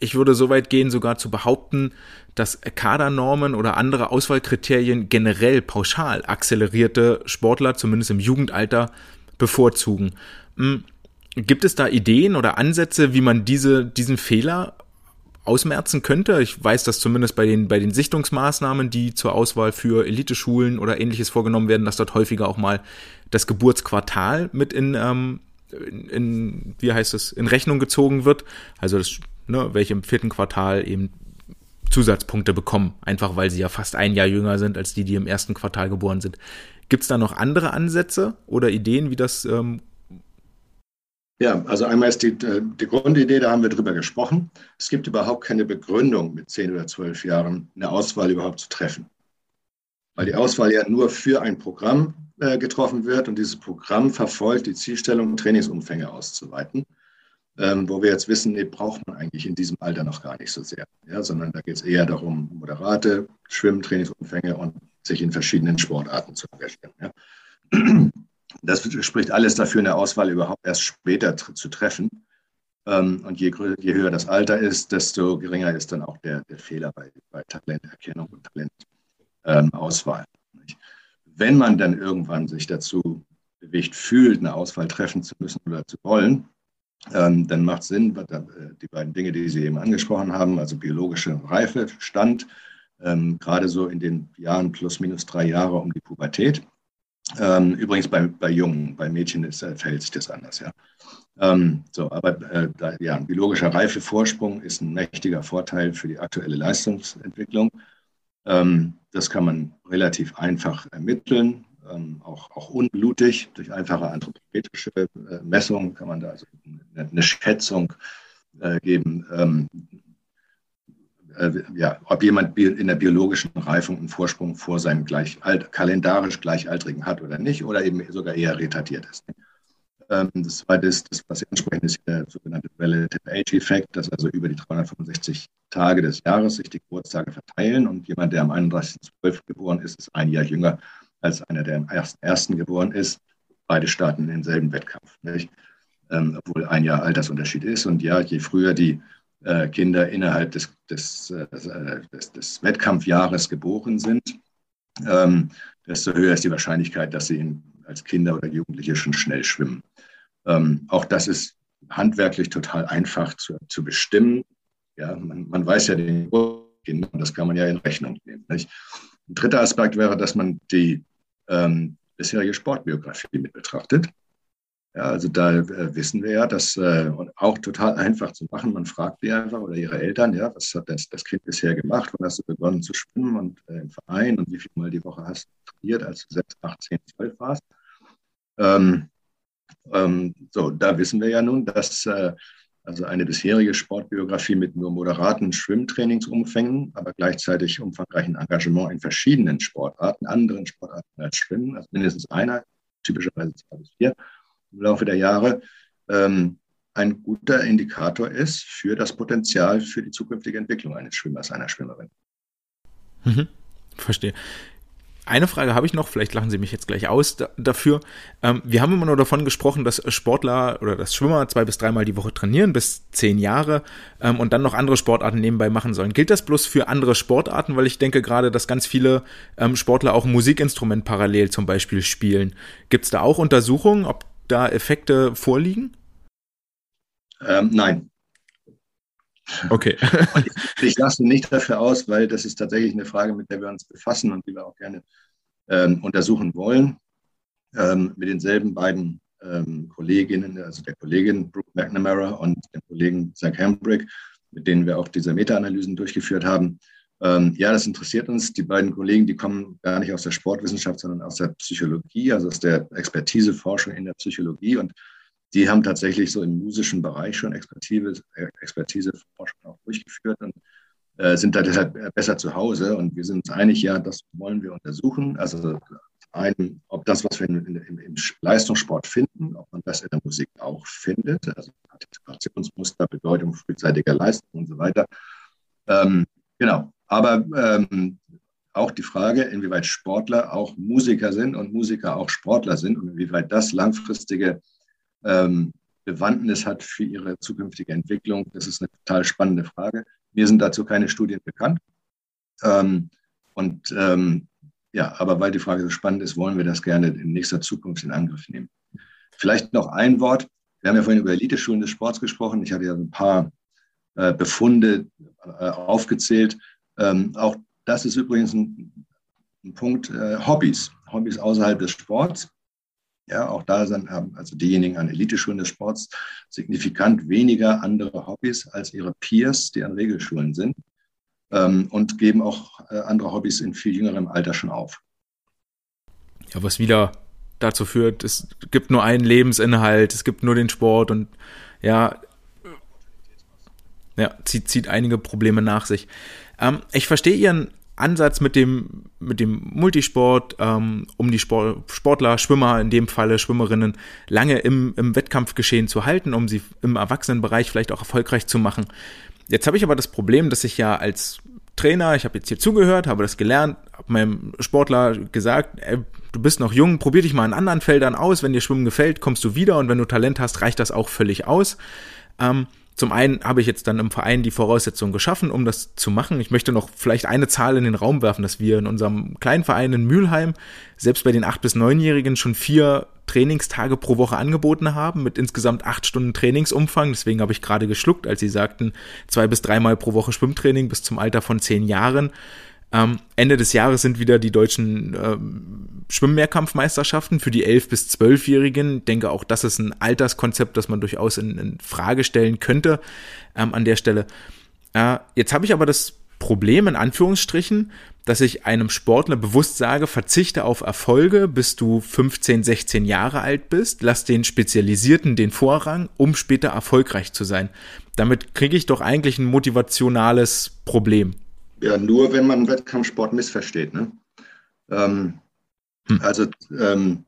Ich würde so weit gehen, sogar zu behaupten, dass Kadernormen oder andere Auswahlkriterien generell pauschal akzelerierte Sportler, zumindest im Jugendalter, bevorzugen. Hm, gibt es da Ideen oder Ansätze, wie man diese, diesen Fehler ausmerzen könnte. Ich weiß, dass zumindest bei den, bei den Sichtungsmaßnahmen, die zur Auswahl für Eliteschulen oder ähnliches vorgenommen werden, dass dort häufiger auch mal das Geburtsquartal mit in, ähm, in, in wie heißt es, in Rechnung gezogen wird. Also das, ne, welche im vierten Quartal eben Zusatzpunkte bekommen, einfach weil sie ja fast ein Jahr jünger sind als die, die im ersten Quartal geboren sind. Gibt es da noch andere Ansätze oder Ideen, wie das ähm, ja, also einmal ist die, äh, die Grundidee, da haben wir drüber gesprochen. Es gibt überhaupt keine Begründung, mit zehn oder zwölf Jahren eine Auswahl überhaupt zu treffen. Weil die Auswahl ja nur für ein Programm äh, getroffen wird und dieses Programm verfolgt die Zielstellung, Trainingsumfänge auszuweiten. Ähm, wo wir jetzt wissen, nee, braucht man eigentlich in diesem Alter noch gar nicht so sehr, ja, sondern da geht es eher darum, moderate Schwimmtrainingsumfänge und sich in verschiedenen Sportarten zu engagieren. Ja. Das spricht alles dafür, eine Auswahl überhaupt erst später zu treffen. Ähm, und je, je, höher das Alter ist, desto geringer ist dann auch der, der Fehler bei, bei Talenterkennung und Talentauswahl. Wenn man dann irgendwann sich dazu bewegt fühlt, eine Auswahl treffen zu müssen oder zu wollen, ähm, dann macht es Sinn, äh, die beiden Dinge, die Sie eben angesprochen haben, also biologische Reife, Stand, ähm, gerade so in den Jahren plus minus drei Jahre um die Pubertät, ähm, übrigens bei, bei Jungen, bei Mädchen ist, äh, verhält sich das anders, ja. Ähm, so, aber äh, da, ja, ein biologischer Reifevorsprung ist ein mächtiger Vorteil für die aktuelle Leistungsentwicklung. Ähm, das kann man relativ einfach ermitteln, ähm, auch, auch unblutig. Durch einfache anthropometrische äh, Messungen kann man da also eine, eine Schätzung äh, geben, ähm, äh, ja, ob jemand in der biologischen Reifung einen Vorsprung vor seinem gleich, alt, kalendarisch Gleichaltrigen hat oder nicht, oder eben sogar eher retardiert ist. Ähm, das zweite ist, das, was Sie ansprechen, ist der sogenannte Relative Age Effect, dass also über die 365 Tage des Jahres sich die Geburtstage verteilen und jemand, der am 31.12. geboren ist, ist ein Jahr jünger als einer, der am 1.1. geboren ist. Beide starten denselben Wettkampf, ähm, obwohl ein Jahr Altersunterschied ist. Und ja, je früher die äh, Kinder innerhalb des, des, äh, des, des Wettkampfjahres geboren sind, ähm, desto höher ist die Wahrscheinlichkeit, dass sie in, als Kinder oder Jugendliche schon schnell schwimmen. Ähm, auch das ist handwerklich total einfach zu, zu bestimmen. Ja, man, man weiß ja den Kinder, das kann man ja in Rechnung nehmen. Nicht? Ein dritter Aspekt wäre, dass man die ähm, bisherige Sportbiografie mit betrachtet. Ja, also da äh, wissen wir ja, dass äh, auch total einfach zu machen. Man fragt die einfach oder ihre Eltern, ja, was hat das, das Kind bisher gemacht? Wann hast du begonnen zu schwimmen und äh, im Verein und wie viel Mal die Woche hast du trainiert, als du 6, 8, 10, 12 warst? Ähm, ähm, so, da wissen wir ja nun, dass äh, also eine bisherige Sportbiografie mit nur moderaten Schwimmtrainingsumfängen, aber gleichzeitig umfangreichen Engagement in verschiedenen Sportarten, anderen Sportarten als Schwimmen, also mindestens einer, typischerweise zwei bis vier, im Laufe der Jahre ähm, ein guter Indikator ist für das Potenzial für die zukünftige Entwicklung eines Schwimmers, einer Schwimmerin. Mhm, verstehe. Eine Frage habe ich noch, vielleicht lachen Sie mich jetzt gleich aus da, dafür. Ähm, wir haben immer nur davon gesprochen, dass Sportler oder dass Schwimmer zwei bis dreimal die Woche trainieren, bis zehn Jahre ähm, und dann noch andere Sportarten nebenbei machen sollen. Gilt das bloß für andere Sportarten? Weil ich denke gerade, dass ganz viele ähm, Sportler auch Musikinstrument parallel zum Beispiel spielen. Gibt es da auch Untersuchungen, ob da Effekte vorliegen? Ähm, nein. Okay. ich, ich lasse nicht dafür aus, weil das ist tatsächlich eine Frage, mit der wir uns befassen und die wir auch gerne ähm, untersuchen wollen. Ähm, mit denselben beiden ähm, Kolleginnen, also der Kollegin Brooke McNamara und dem Kollegen Zach Hambrick, mit denen wir auch diese Meta-Analysen durchgeführt haben. Ähm, ja, das interessiert uns. Die beiden Kollegen, die kommen gar nicht aus der Sportwissenschaft, sondern aus der Psychologie, also aus der Expertiseforschung in der Psychologie. Und die haben tatsächlich so im musischen Bereich schon Expertise, Expertiseforschung auch durchgeführt und äh, sind da deshalb besser zu Hause. Und wir sind uns einig, ja, das wollen wir untersuchen. Also ein, ob das, was wir im, im, im, Leistungssport finden, ob man das in der Musik auch findet, also Partizipationsmuster, Bedeutung frühzeitiger Leistung und so weiter. Ähm, genau. Aber ähm, auch die Frage, inwieweit Sportler auch Musiker sind und Musiker auch Sportler sind und inwieweit das langfristige ähm, Bewandtnis hat für ihre zukünftige Entwicklung, das ist eine total spannende Frage. Mir sind dazu keine Studien bekannt. Ähm, und ähm, ja, aber weil die Frage so spannend ist, wollen wir das gerne in nächster Zukunft in Angriff nehmen. Vielleicht noch ein Wort. Wir haben ja vorhin über Eliteschulen des Sports gesprochen. Ich hatte ja ein paar äh, Befunde äh, aufgezählt. Ähm, auch das ist übrigens ein, ein Punkt, äh, Hobbys, Hobbys außerhalb des Sports. Ja, auch da sind, haben also diejenigen an Eliteschulen des Sports signifikant weniger andere Hobbys als ihre Peers, die an Regelschulen sind ähm, und geben auch äh, andere Hobbys in viel jüngerem Alter schon auf. Ja, was wieder dazu führt, es gibt nur einen Lebensinhalt, es gibt nur den Sport und ja, ja zieht, zieht einige Probleme nach sich. Ähm, ich verstehe Ihren Ansatz mit dem, mit dem Multisport, ähm, um die Sport, Sportler, Schwimmer, in dem Falle Schwimmerinnen, lange im, im Wettkampfgeschehen zu halten, um sie im Erwachsenenbereich vielleicht auch erfolgreich zu machen. Jetzt habe ich aber das Problem, dass ich ja als Trainer, ich habe jetzt hier zugehört, habe das gelernt, habe meinem Sportler gesagt, ey, du bist noch jung, probier dich mal in anderen Feldern aus, wenn dir Schwimmen gefällt, kommst du wieder und wenn du Talent hast, reicht das auch völlig aus. Ähm, zum einen habe ich jetzt dann im Verein die Voraussetzungen geschaffen, um das zu machen. Ich möchte noch vielleicht eine Zahl in den Raum werfen, dass wir in unserem kleinen Verein in Mülheim selbst bei den 8- bis 9-Jährigen schon vier Trainingstage pro Woche angeboten haben, mit insgesamt acht Stunden Trainingsumfang. Deswegen habe ich gerade geschluckt, als Sie sagten, zwei bis dreimal pro Woche Schwimmtraining bis zum Alter von zehn Jahren. Ähm, Ende des Jahres sind wieder die deutschen ähm, Schwimmmehrkampfmeisterschaften für die 11- bis 12-Jährigen. Ich denke auch, das ist ein Alterskonzept, das man durchaus in, in Frage stellen könnte ähm, an der Stelle. Äh, jetzt habe ich aber das Problem in Anführungsstrichen, dass ich einem Sportler bewusst sage, verzichte auf Erfolge, bis du 15, 16 Jahre alt bist, lass den Spezialisierten den Vorrang, um später erfolgreich zu sein. Damit kriege ich doch eigentlich ein motivationales Problem. Ja, nur wenn man Wettkampfsport missversteht. Ne? Ähm, hm. Also, ähm,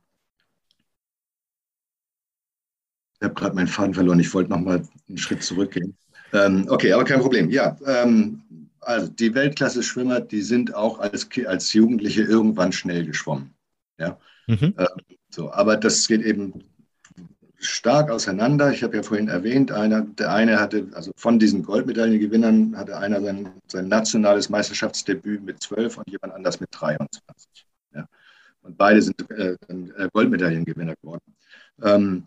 ich habe gerade meinen Faden verloren. Ich wollte noch mal einen Schritt zurückgehen. Ähm, okay, aber kein Problem. Ja, ähm, also die Weltklasse-Schwimmer, die sind auch als, als Jugendliche irgendwann schnell geschwommen. Ja? Mhm. Ähm, so, aber das geht eben stark auseinander. Ich habe ja vorhin erwähnt, einer, der eine hatte, also von diesen Goldmedaillengewinnern hatte einer sein, sein nationales Meisterschaftsdebüt mit 12 und jemand anders mit 23. Ja. Und beide sind äh, äh, Goldmedaillengewinner geworden. Ähm,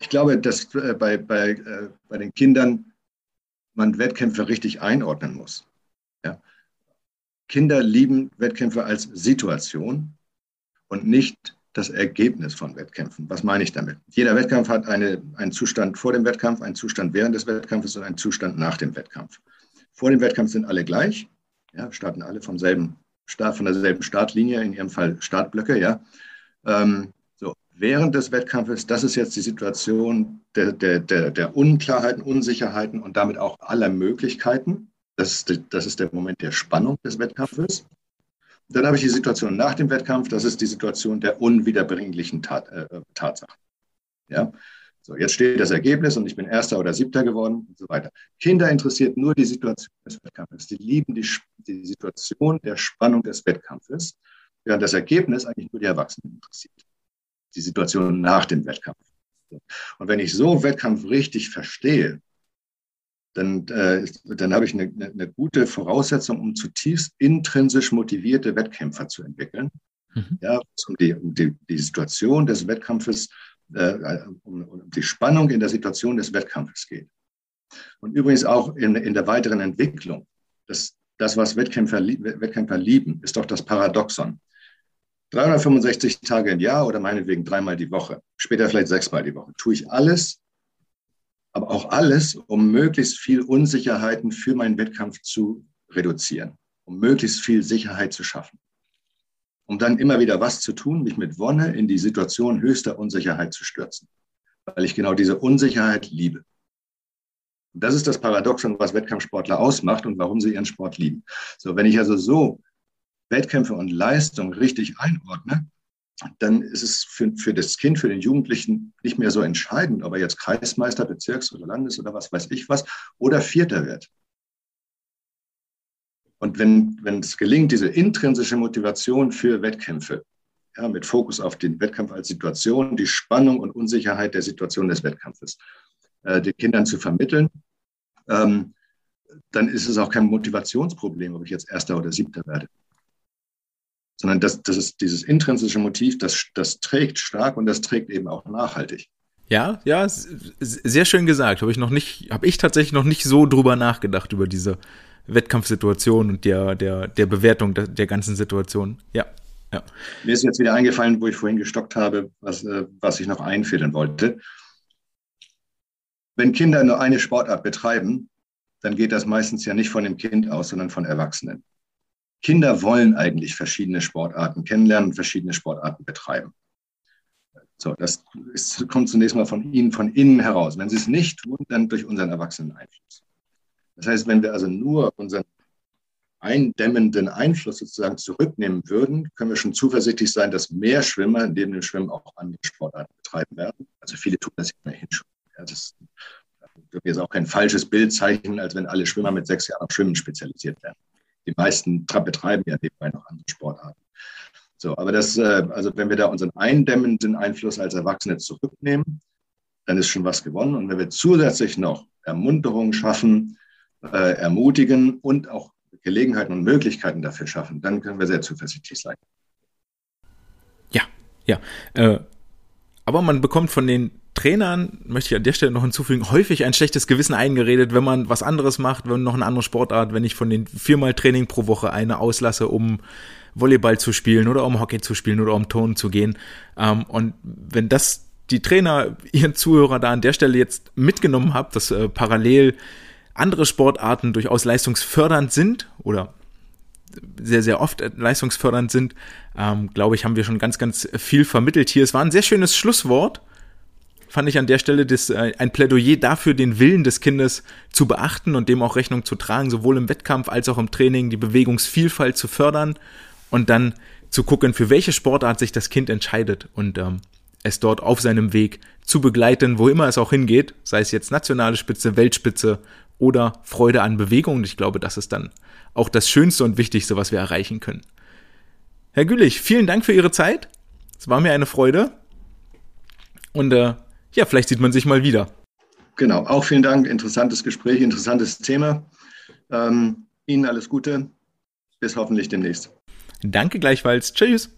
ich glaube, dass äh, bei, bei, äh, bei den Kindern man Wettkämpfe richtig einordnen muss. Ja. Kinder lieben Wettkämpfe als Situation und nicht das Ergebnis von Wettkämpfen. Was meine ich damit? Jeder Wettkampf hat eine, einen Zustand vor dem Wettkampf, einen Zustand während des Wettkampfes und einen Zustand nach dem Wettkampf. Vor dem Wettkampf sind alle gleich, ja, starten alle vom selben Start, von derselben Startlinie, in ihrem Fall Startblöcke, ja. Ähm, so, während des Wettkampfes, das ist jetzt die Situation der, der, der, der Unklarheiten, Unsicherheiten und damit auch aller Möglichkeiten. Das ist, das ist der Moment der Spannung des Wettkampfes. Dann habe ich die Situation nach dem Wettkampf, das ist die Situation der unwiederbringlichen Tat, äh, Tatsachen. Ja? So, jetzt steht das Ergebnis und ich bin Erster oder Siebter geworden und so weiter. Kinder interessiert nur die Situation des Wettkampfes. Die lieben die, die Situation der Spannung des Wettkampfes, während das Ergebnis eigentlich nur die Erwachsenen interessiert. Die Situation nach dem Wettkampf. Und wenn ich so Wettkampf richtig verstehe, dann, äh, dann habe ich eine, eine, gute Voraussetzung, um zutiefst intrinsisch motivierte Wettkämpfer zu entwickeln. Mhm. Ja, um die, um die, die Situation des Wettkampfes äh, um, um, die Spannung in der Situation des Wettkampfes geht. Und übrigens auch in, in der weiteren Entwicklung. Das, das was Wettkämpfer, Wettkämpfer lieben, ist doch das Paradoxon. 365 Tage im Jahr oder meinetwegen dreimal die Woche, später vielleicht sechsmal die Woche, tue ich alles, aber auch alles, um möglichst viel Unsicherheiten für meinen Wettkampf zu reduzieren, um möglichst viel Sicherheit zu schaffen um dann immer wieder was zu tun, mich mit Wonne in die Situation höchster Unsicherheit zu stürzen, weil ich genau diese Unsicherheit liebe. Und das ist das Paradoxon, was Wettkampfsportler ausmacht und warum sie ihren Sport lieben. So, wenn ich also so Wettkämpfe und Leistung richtig einordne, dann ist es für, für das Kind, für den Jugendlichen nicht mehr so entscheidend, ob er jetzt Kreismeister, Bezirks- oder Landes- oder was weiß ich was oder Vierter wird. Und wenn, wenn es gelingt, diese intrinsische Motivation für Wettkämpfe, ja, mit Fokus auf den Wettkampf als Situation, die Spannung und Unsicherheit der Situation des Wettkampfes, äh, den Kindern zu vermitteln, ähm, dann ist es auch kein Motivationsproblem, ob ich jetzt Erster oder Siebter werde. Sondern das, das ist dieses intrinsische Motiv, das, das trägt stark und das trägt eben auch nachhaltig. Ja, ja, sehr schön gesagt. Habe ich noch nicht, habe ich tatsächlich noch nicht so drüber nachgedacht über diese Wettkampfsituation und der, der, der Bewertung der, der ganzen Situation. Ja. Ja. Mir ist jetzt wieder eingefallen, wo ich vorhin gestockt habe, was, äh, was ich noch einfädeln wollte. Wenn Kinder nur eine Sportart betreiben, dann geht das meistens ja nicht von dem Kind aus, sondern von Erwachsenen. Kinder wollen eigentlich verschiedene Sportarten kennenlernen, verschiedene Sportarten betreiben. So, das ist, kommt zunächst mal von ihnen, von innen heraus. Wenn sie es nicht tun, dann durch unseren Erwachsenen-Einfluss. Das heißt, wenn wir also nur unseren eindämmenden Einfluss sozusagen zurücknehmen würden, können wir schon zuversichtlich sein, dass mehr Schwimmer neben dem Schwimmen auch andere Sportarten betreiben werden. Also viele tun das immerhin schon. Ja, das dürfen jetzt auch kein falsches Bild zeichnen, als wenn alle Schwimmer mit sechs Jahren auf Schwimmen spezialisiert werden. Die meisten betreiben ja nebenbei noch andere Sportarten. So, aber das, äh, also wenn wir da unseren eindämmenden Einfluss als Erwachsene zurücknehmen, dann ist schon was gewonnen. Und wenn wir zusätzlich noch Ermunterung schaffen, äh, ermutigen und auch Gelegenheiten und Möglichkeiten dafür schaffen, dann können wir sehr zuversichtlich sein. Ja, ja. Äh, aber man bekommt von den Trainern, möchte ich an der Stelle noch hinzufügen, häufig ein schlechtes Gewissen eingeredet, wenn man was anderes macht, wenn noch eine andere Sportart, wenn ich von den viermal Training pro Woche eine auslasse, um Volleyball zu spielen oder um Hockey zu spielen oder um Turnen zu gehen. Ähm, und wenn das die Trainer ihren Zuhörer da an der Stelle jetzt mitgenommen habt, dass äh, parallel andere Sportarten durchaus leistungsfördernd sind oder sehr, sehr oft leistungsfördernd sind, ähm, glaube ich, haben wir schon ganz, ganz viel vermittelt hier. Es war ein sehr schönes Schlusswort, fand ich an der Stelle das, äh, ein Plädoyer dafür, den Willen des Kindes zu beachten und dem auch Rechnung zu tragen, sowohl im Wettkampf als auch im Training, die Bewegungsvielfalt zu fördern und dann zu gucken, für welche Sportart sich das Kind entscheidet und ähm, es dort auf seinem Weg zu begleiten, wo immer es auch hingeht, sei es jetzt nationale Spitze, Weltspitze oder Freude an Bewegung. Ich glaube, das ist dann auch das Schönste und Wichtigste, was wir erreichen können. Herr Gülich, vielen Dank für Ihre Zeit. Es war mir eine Freude. Und äh, ja, vielleicht sieht man sich mal wieder. Genau, auch vielen Dank. Interessantes Gespräch, interessantes Thema. Ähm, Ihnen alles Gute. Bis hoffentlich demnächst. Danke gleichfalls. Tschüss.